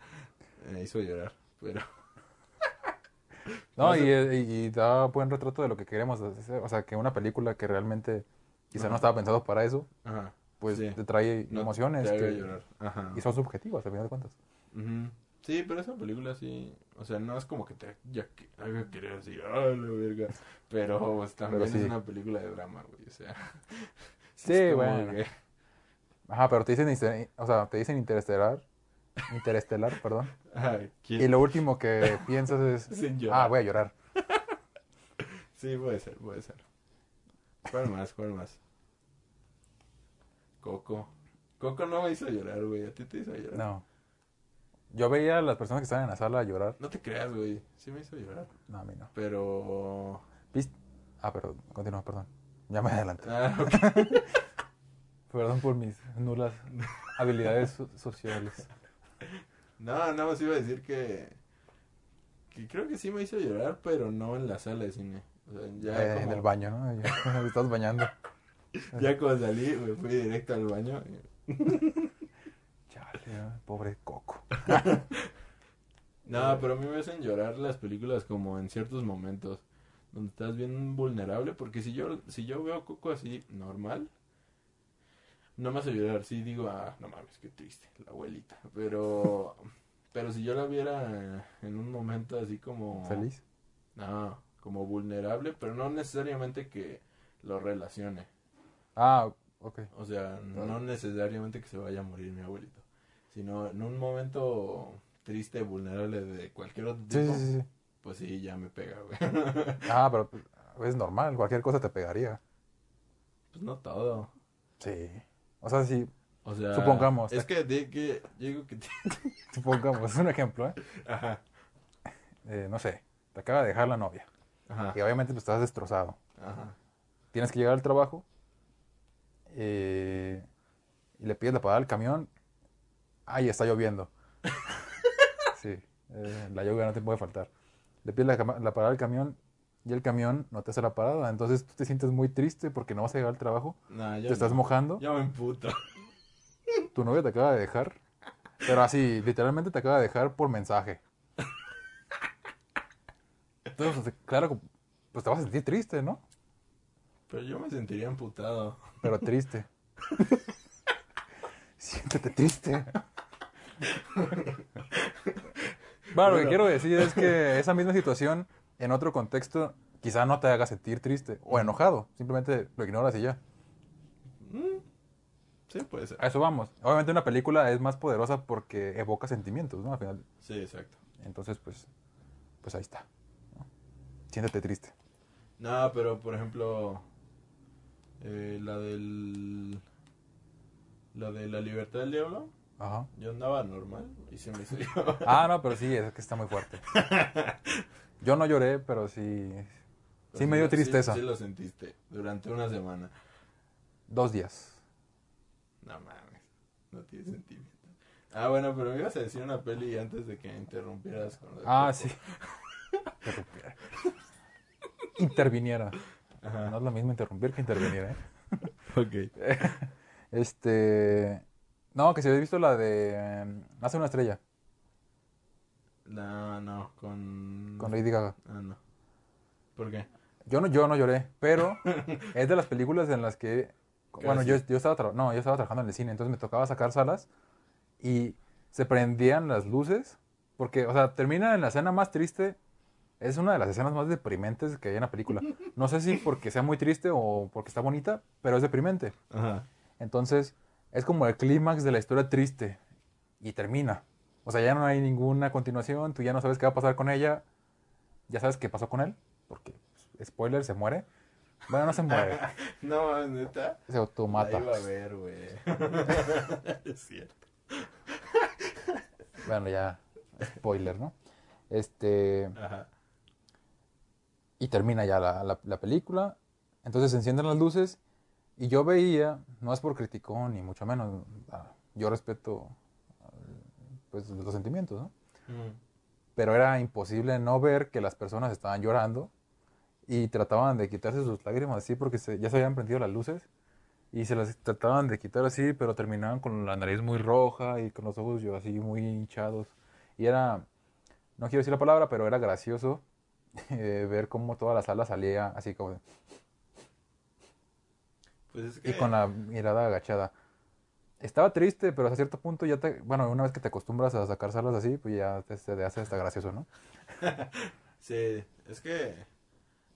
me hizo llorar. Pero, No, No y, sé. y, y da buen retrato de lo que queremos. O sea, que una película que realmente quizá Ajá. no estaba pensado para eso, ajá. Pues Sí. te trae no emociones te que- llorar. Ajá. y son subjetivas, al final de cuentas. Sí, pero esa película sí, o sea, no es como que te ya que- haga querer así, ¡ay, la verga! Pero pues, también Pero sí. es una película de drama, güey, o sea. Sí, bueno. que- Ajá, pero te dicen, o sea, te dicen interestelar, interestelar, perdón. Ay, ¿quién- Y lo último que piensas es, Sin ah, voy a llorar. Sí, puede ser, puede ser. ¿Cuál más? ¿Cuál más? Coco. Coco no me hizo llorar, güey. ¿A ti te hizo llorar? No. Yo veía a las personas que estaban en la sala llorar. No te creas, güey. Sí me hizo llorar. No, a mí no. Pero... ¿Viste? Ah, pero continúa, perdón. Ya me adelanté. Ah. Perdón por mis nulas habilidades so- sociales. No, no, sí iba a decir que... Que creo que sí me hizo llorar, pero no en la sala de cine. O sea, ya Eh, En el baño, ¿no? Estás bañando. Ya cuando salí, me fui directo al baño. Chale, ¿eh? pobre Coco. No, pero a mí me hacen llorar las películas como en ciertos momentos donde estás bien vulnerable, porque si yo si yo veo a Coco así normal, no me hace llorar, sí digo, ah, no mames, qué triste, la abuelita, pero pero si yo la viera en un momento así como ¿Feliz? no, como vulnerable, pero no necesariamente que lo relacione, Ah, ok. o sea, no necesariamente que se vaya a morir mi abuelito, sino en un momento triste, vulnerable de cualquier otro tipo, sí, sí. sí. pues sí, ya me pega, güey. Ah, pero pues, es normal, cualquier cosa te pegaría. pues no todo. Sí. O sea, sí, O sea, Supongamos. Es que, de que digo que... supongamos, es un ejemplo, ¿eh? Ajá, Eh, No sé, te acaba de dejar la novia. ajá, Y obviamente pues estás destrozado. ajá. Tienes que llegar al trabajo eh, y le pides la parada al camión. Ay, está lloviendo. Sí, eh, la lluvia no te puede faltar. Le pides la, la parada al camión y el camión no te hace la parada. Entonces tú te sientes muy triste porque no vas a llegar al trabajo. Te estás no. mojando. Yo me emputo. Tu novia te acaba de dejar. Pero así, literalmente te acaba de dejar por mensaje. Entonces, claro, pues te vas a sentir triste, ¿no? Pero yo me sentiría emputado. Pero triste. Siéntete triste. Bueno, lo que quiero decir es que esa misma situación, en otro contexto, quizá no te haga sentir triste o enojado. Simplemente lo ignoras y ya. Mm, Sí, puede ser. A eso vamos. Obviamente una película es más poderosa porque evoca sentimientos, ¿no? Al final. Sí, exacto. Entonces, pues, pues ahí está. ¿no? Siéntete triste. No, pero por ejemplo, eh, la del. La de la libertad del diablo, Ajá. yo andaba normal y se me hizo Ah, no, pero sí, es que está muy fuerte. Yo no lloré, pero sí. Sí me dio tristeza. Sí, lo sentiste durante una semana. Dos días. No mames, no tiene sentimiento. Ah, bueno, pero me ibas a decir una peli antes de que interrumpieras con lo de Ah, Coco. sí. Interviniera. Ajá. No es lo mismo interrumpir que intervenir, ¿eh? Ok. Este. No, que si habéis visto la de. eh, Nace una estrella No, no, con... con Lady Gaga. Ah, no. ¿Por qué? Yo no, yo no lloré, pero es de las películas en las que. Bueno, yo, yo estaba no, yo estaba trabajando en el cine, entonces me tocaba sacar salas y se prendían las luces. Porque, o sea, termina en la escena más triste. Es una de las escenas más deprimentes que hay en la película. No sé si porque sea muy triste o porque está bonita, pero es deprimente. Ajá. Entonces, es como el clímax de la historia triste y termina. O sea, ya no hay ninguna continuación, tú ya no sabes qué va a pasar con ella. Ya sabes qué pasó con él, porque, pues, spoiler, se muere. Bueno, no se muere, No, neta. se automata. La iba a ver, güey. es cierto. Bueno, ya, spoiler, ¿no? Este, Ajá. Y termina ya la, la- la película. Entonces se encienden las luces y yo veía, no es por criticón ni mucho menos, ah, yo respeto pues los sentimientos, ¿no? Mm. pero era imposible no ver que las personas estaban llorando y trataban de quitarse sus lágrimas así porque se- ya se habían prendido las luces y se las trataban de quitar así, pero terminaban con la nariz muy roja y con los ojos yo así muy hinchados. Y era, no quiero decir la palabra, pero era gracioso eh, ver cómo toda la sala salía así como de- Pues es que... y con la mirada agachada. Estaba triste, pero hasta cierto punto ya te, bueno, una vez que te acostumbras a sacar salas así, pues ya te, te hace hasta gracioso, ¿no? Sí, es que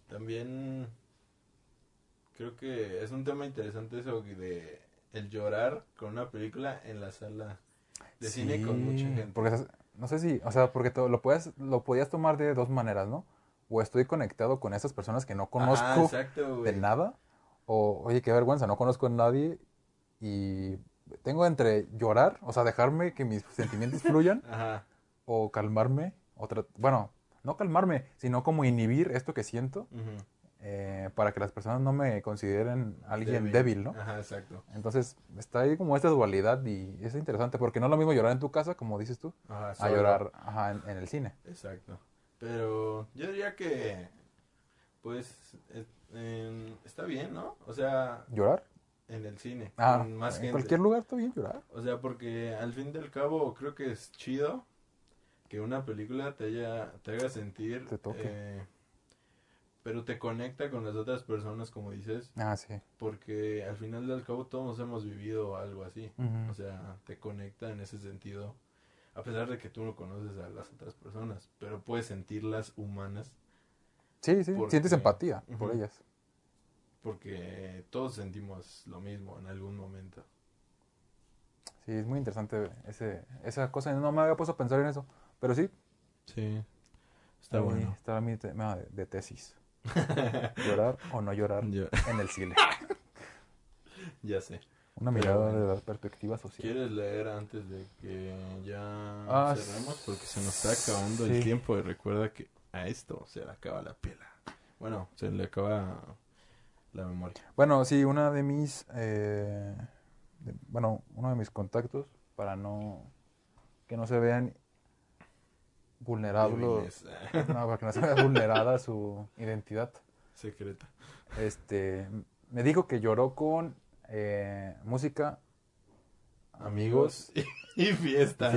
también creo que es un tema interesante eso de el llorar con una película en la sala de cine con mucha gente. Porque, no sé si, o sea, porque to- lo, puedes, lo podías tomar de dos maneras, ¿no? O estoy conectado con esas personas que no conozco Ah, exacto, de nada, o, oye, qué vergüenza, no conozco a nadie y tengo entre llorar, o sea, dejarme que mis sentimientos fluyan, Ajá. o calmarme, o bueno, no calmarme, sino como inhibir esto que siento eh, para que las personas no me consideren alguien débil, ¿no? Ajá, exacto. Entonces, está ahí como esta dualidad y es interesante porque no es lo mismo llorar en tu casa, como dices tú, Ajá, a llorar ajá, en, en el cine. Exacto. Pero yo diría que, pues, eh, em, está bien, ¿no? O sea, ¿Llorar? en el cine, Ah, con más en gente. cualquier lugar está bien llorar. O sea, porque al fin del cabo creo que es chido que una película te haya te haga sentir Te toque. eh, pero te conecta con las otras personas como dices Ah, sí. porque al final del cabo todos hemos vivido algo así o sea te conecta en ese sentido a pesar de que tú no conoces a las otras personas pero puedes sentirlas humanas Sí, sí, porque- sientes empatía por ellas. porque todos sentimos lo mismo en algún momento Sí, es muy interesante ese, esa cosa. No me había puesto a pensar en eso, pero sí. sí está ahí bueno Está mi tema de, de tesis. Llorar o no llorar en el cine. ya sé Una mirada bueno. de la perspectiva social. ¿Quieres leer antes de que ya Ah, cerremos? Porque se nos está acabando el sí. tiempo y recuerda que a esto se le acaba la pila. Bueno, se le acaba la memoria. Bueno, sí, una de mis, eh, de- bueno, uno de mis contactos para no que no se vean vulnerables, no, para que no se vea vulnerada su identidad. Secreta. Este, me dijo que lloró con eh, música, amigos y, y fiesta.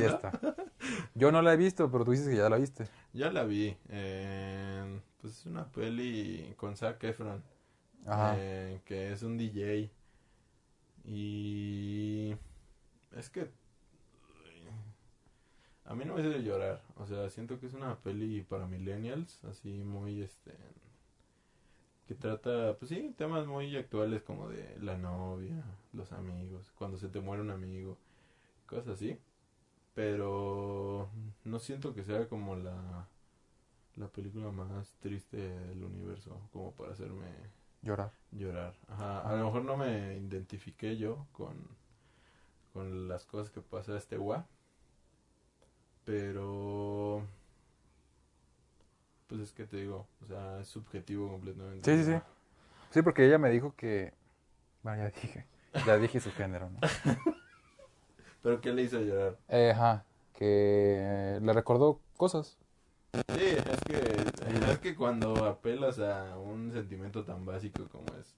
Yo no la he visto, pero tú dices que ya la viste. Ya la vi. eh, pues es una peli con Zac Efron. Ajá. eh, que es un DJ. Y es que a mí no me hace llorar. O sea, siento que es una peli para millennials, así muy este que trata, pues sí, temas muy actuales como de la novia, los amigos, cuando se te muere un amigo, cosas así. Pero no siento que sea como la, la película más triste del universo, como para hacerme Llorar. llorar. Ajá, a lo mejor no me identifiqué yo con, con las cosas que pasa este gua. Pero pues es que te digo, o sea, es subjetivo completamente. Sí, sí, sí. Sí, porque ella me dijo que. Bueno, ya dije. Ya dije su género, ¿no? Pero ¿qué le hizo llorar? Eh, ajá. Que le recordó cosas. Sí, es que es que cuando apelas a un sentimiento tan básico como es,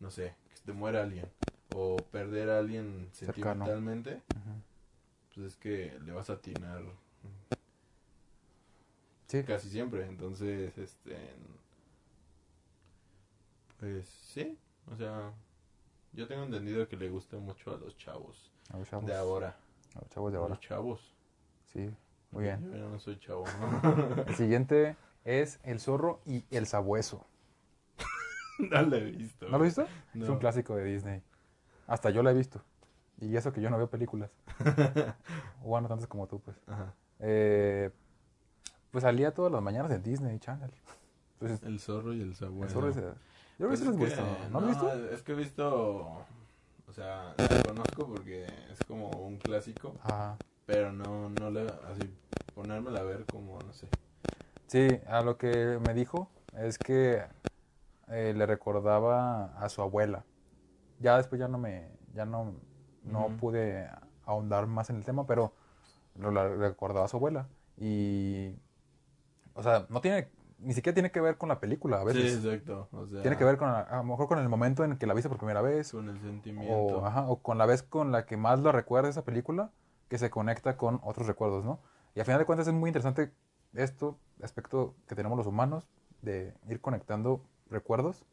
no sé, que te muera alguien o perder a alguien Cercano. sentimentalmente, Ujú. pues es que le vas a atinar Sí. casi siempre. Entonces, este. Pues sí, o sea, yo tengo entendido que le gusta mucho a los chavos A los chavos. de ahora. A los chavos de A ahora. los chavos. Sí. Muy bien. Yo no soy chavo. El siguiente es El zorro y el sabueso. no lo he visto. ¿No lo has visto? Es un clásico de Disney. Hasta yo lo he visto. Y eso que yo no veo películas. bueno, tantas como tú, pues. Ajá. Eh, pues salía todas las mañanas en Disney Channel. Entonces, El zorro y el sabueso. el zorro es- Yo creo que Pues lo es visto. que- ¿No lo has visto? Es que he visto. O sea, la conozco porque es como un clásico. Ajá. Pero no, no le. Así, ponérmela a ver como, no sé. Sí, a lo que me dijo es que eh, le recordaba a su abuela. Ya después ya no me, ya no, no pude ahondar más en el tema, pero lo recordaba a su abuela. Y, o sea, no tiene, ni siquiera tiene que ver con la película a veces. Sí, exacto. O sea, tiene que ver con, la- a lo mejor con el momento en que la viste por primera vez. con el sentimiento. O, ajá, o con la vez con la que más lo recuerda esa película, que se conecta con otros recuerdos, ¿no? Y a final de cuentas es muy interesante esto, aspecto que tenemos los humanos, de ir conectando recuerdos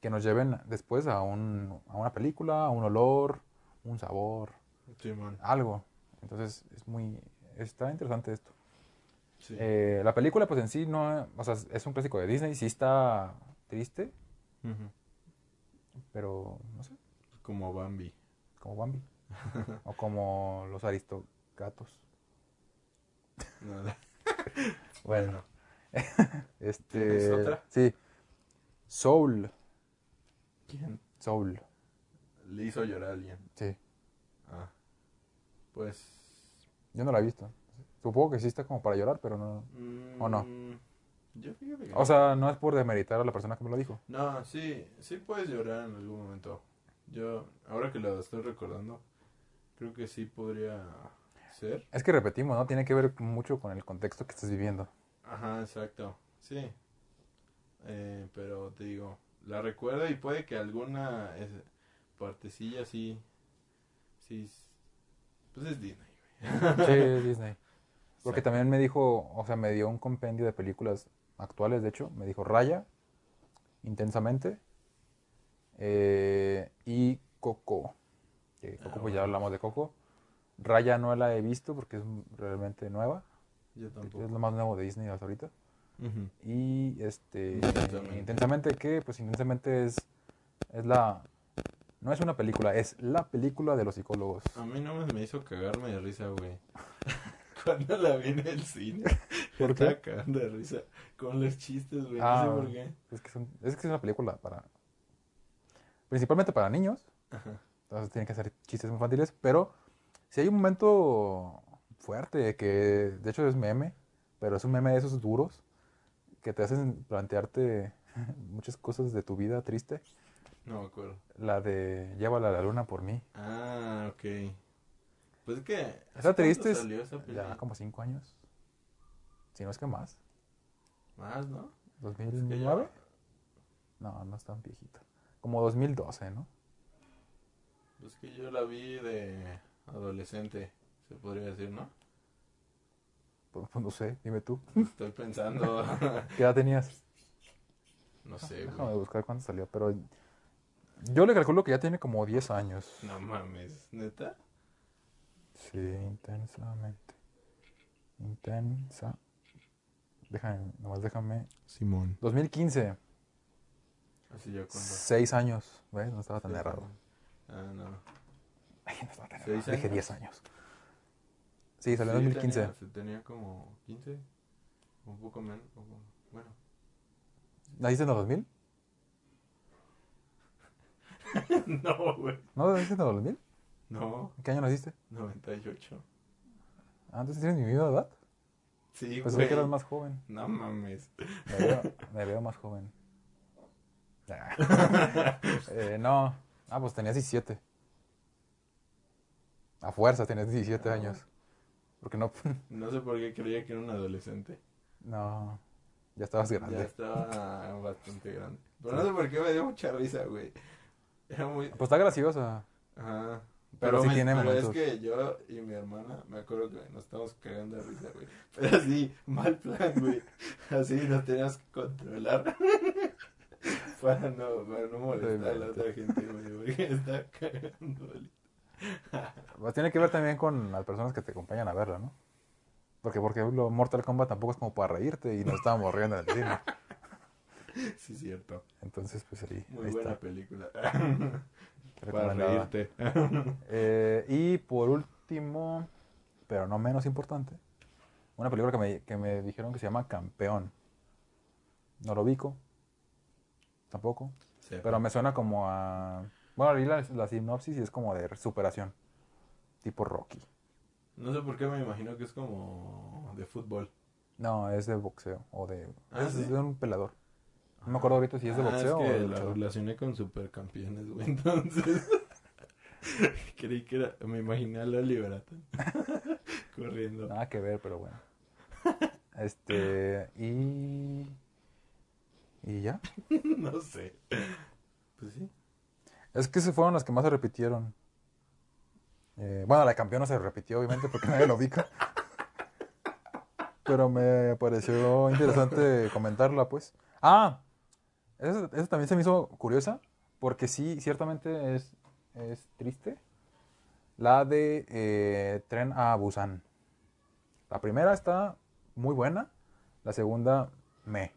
que nos lleven después a, un, a una película, a un olor, un sabor, Simón. algo. Entonces es muy, está interesante esto. Sí. Eh, la película pues en sí no, o sea, es un clásico de Disney, sí está triste, pero no sé, Como Bambi. como Bambi. o como los aristogatos. No, la- Bueno. este. ¿Tienes otra? Sí. Soul. ¿Quién? Soul. Le hizo llorar a alguien. Sí. Ah. Pues. Yo no la he visto. Supongo que sí está como para llorar, pero no. ¿O no? mm, Yo fíjate que. O sea, no es por demeritar a la persona que me lo dijo. No, sí, sí puedes llorar en algún momento. Yo, ahora que lo estoy recordando, creo que sí podría ser. Es que repetimos, ¿no? Tiene que ver mucho con el contexto que estás viviendo. Ajá, exacto. Sí. Eh, pero te digo, la recuerdo y puede que alguna es- partecilla sí. Sí. Pues es Disney, güey. Sí, es Disney. Porque también me dijo, o sea, me dio un compendio de películas actuales, de hecho. Me dijo Raya, Intensamente, eh, y Coco. Que Ah, Coco, pues ya hablamos de Coco. Raya no la he visto porque es realmente nueva. Yo Es tampoco. lo más nuevo de Disney hasta ahorita. Y este Intensamente. intensamente que pues intensamente es es la no es una película, es la película de los psicólogos. A mí no me hizo cagarme de risa, güey. Cuando la vi en el cine, ¿Por me estaba qué? cagando de risa con los chistes, güey. Ah. No sé por qué. Es que son- es que es una película para principalmente para niños, Ajá. entonces tienen que ser chistes infantiles, pero si hay un momento fuerte que de hecho es meme, pero es un meme de esos duros que te hacen plantearte muchas cosas de tu vida triste, No me acuerdo. la de llévala a la luna por mí. Ah, ok. Pues es que. Está ¿hace triste, es- salió esa? Ya como cinco años. Si no es que más. Más, ¿no? Es que ¿2009? ya- No, no es tan viejita. Como 2012, ¿no? Pues que yo la vi de adolescente, se podría decir, ¿no? Pues, pues no sé, dime tú. Estoy pensando. ¿Qué edad tenías? no sé, Déjame güey. buscar cuándo salió, pero yo le calculo que ya tiene como 10 años. No mames, ¿neta? Sí, intensamente. Intensa. Déjame, nomás déjame. Simón. 2015. Así ya cuando. Seis años, ¿ves? No estaba tan errado. Ah, no. Ay, no estaba tan ¿Seis errado. Dije años? 10 años. Sí, salió en Sí, 2015. Tenía, se tenía como 15. Un poco menos. o- Bueno. ¿Naciste en el 2000? no, güey. ¿No naciste en el 2000? No, ¿En qué año naciste? 98. Ah, entonces tienes mi misma edad. Sí, Pues güey. que eras más joven. No mames. Me veo, me veo más joven. Eh, no. Ah, pues tenías 17. A fuerza tenías 17 Ah. años. Porque no. No sé por qué creía que era un adolescente. No. Ya estabas Ya grande. estaba bastante grande. Pero no sé por qué me dio mucha risa, güey. Era muy. Pues está graciosa. Ajá. Pero sí me- tiene pero es momentos. que yo y mi hermana, me acuerdo que nos estábamos cagando de risa, güey. Pero así, mal plan, güey. Así nos teníamos que controlar. para no, para no molestar a la otra gente, güey. Porque está cagando, güey. Pues tiene que ver también con las personas que te acompañan a verla, ¿no? Porque, porque lo Mortal Kombat tampoco es como para reírte y nos estábamos riendo en el cine. Sí, cierto. Entonces, pues ahí, Muy ahí buena está. película. Para reírte. Eh, y por último, pero no menos importante, una película que me, que me dijeron que se llama Campeón. No lo ubico, tampoco, Sí. pero me suena como a... Bueno, leí la, la sinopsis y es como de superación, tipo Rocky. No sé por qué me imagino que es como de fútbol. No, es de boxeo o de... Ah, es ¿sí? de un pelador. No me acuerdo ahorita si es de Ah, boxeo es o que de la luchador. relacioné con supercampeones, güey. Entonces. Creí que era. Me imaginé a Loli Barata. Corriendo. Nada que ver, pero bueno. Este, y... Y ya. no sé. Pues sí. Es que se fueron las que más se repitieron. Eh, bueno, la no se repitió, obviamente, porque nadie lo ubica. Pero me pareció interesante comentarla, pues. Ah, esa, esa también se me hizo curiosa, porque sí, ciertamente es, es triste. La de eh, Tren a Busan. La primera está muy buena, la segunda me.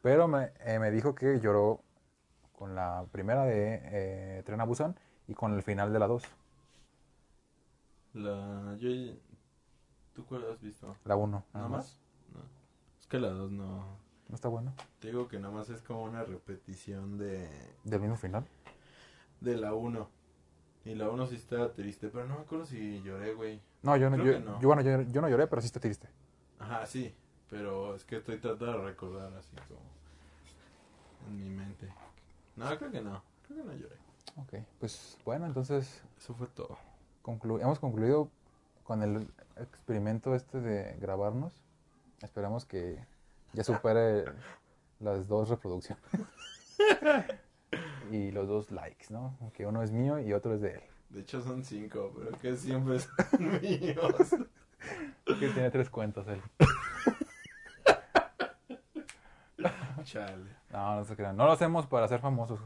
Pero me, eh, me dijo que lloró con la primera de eh, Tren a Busan y con el final de la 2, La. Yo. ¿Tú cuál has visto? la 1. ¿Nada más? No. Es que la dos no. ¿No está bueno? Te digo que nada más es como una repetición de. ¿Del mismo final? De la 1. Y la 1 sí estaba triste, pero no me acuerdo si lloré, güey. No, yo no, yo, no. yo, bueno, yo, yo no lloré, pero sí está triste. Ajá, sí. Pero es que estoy tratando de recordar así como. En mi mente. No, creo que no. Creo que no lloré. Ok, pues bueno, entonces Eso fue todo. conclu- hemos concluido con el experimento este de grabarnos. Esperamos que ya supere las dos reproducciones. y los dos likes, ¿no? Que uno es mío y otro es de él. De hecho son cinco, pero que siempre son míos. Que tiene tres cuentas él. Chale. No, no se crean. No lo hacemos para ser famosos.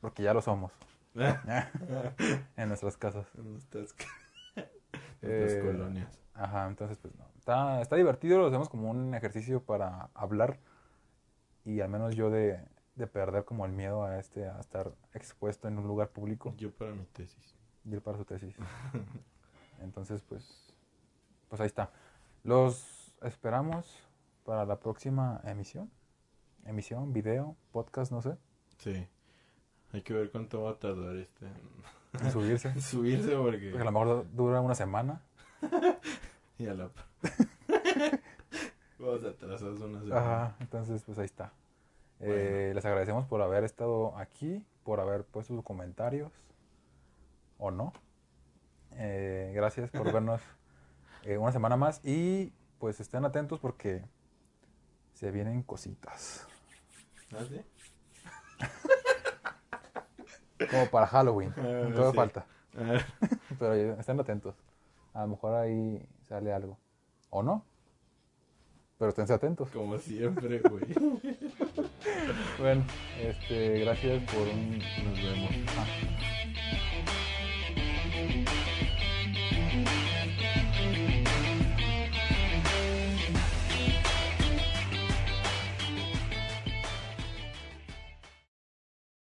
Porque ya lo somos. en nuestras casas. En nuestras, nuestras Eh, colonias. Ajá, entonces pues no. Está, está divertido, lo hacemos como un ejercicio para hablar y al menos yo de, de perder como el miedo a este a estar expuesto en un lugar público Yo para mi tesis. y él para su tesis. Entonces pues pues ahí está. Los esperamos para la próxima emisión. Emisión, video, podcast, no sé, Sí. Hay que ver cuánto va a tardar este en subirse. subirse porque... Porque a lo mejor dura una semana. Y a la... Vamos atrasados una semana. Ajá, entonces pues ahí está. Eh, les agradecemos por haber estado aquí, por haber puesto sus comentarios o no. Eh, gracias por vernos eh, una semana más y pues estén atentos porque se vienen cositas. ¿Ah, sí? Como para Halloween, Ah, todo sí. falta. Ah, Pero estén atentos. A lo mejor ahí sale algo. ¿O no? Pero esténse atentos. como siempre, güey. Bueno, este, gracias por un... Nos vemos. Ah.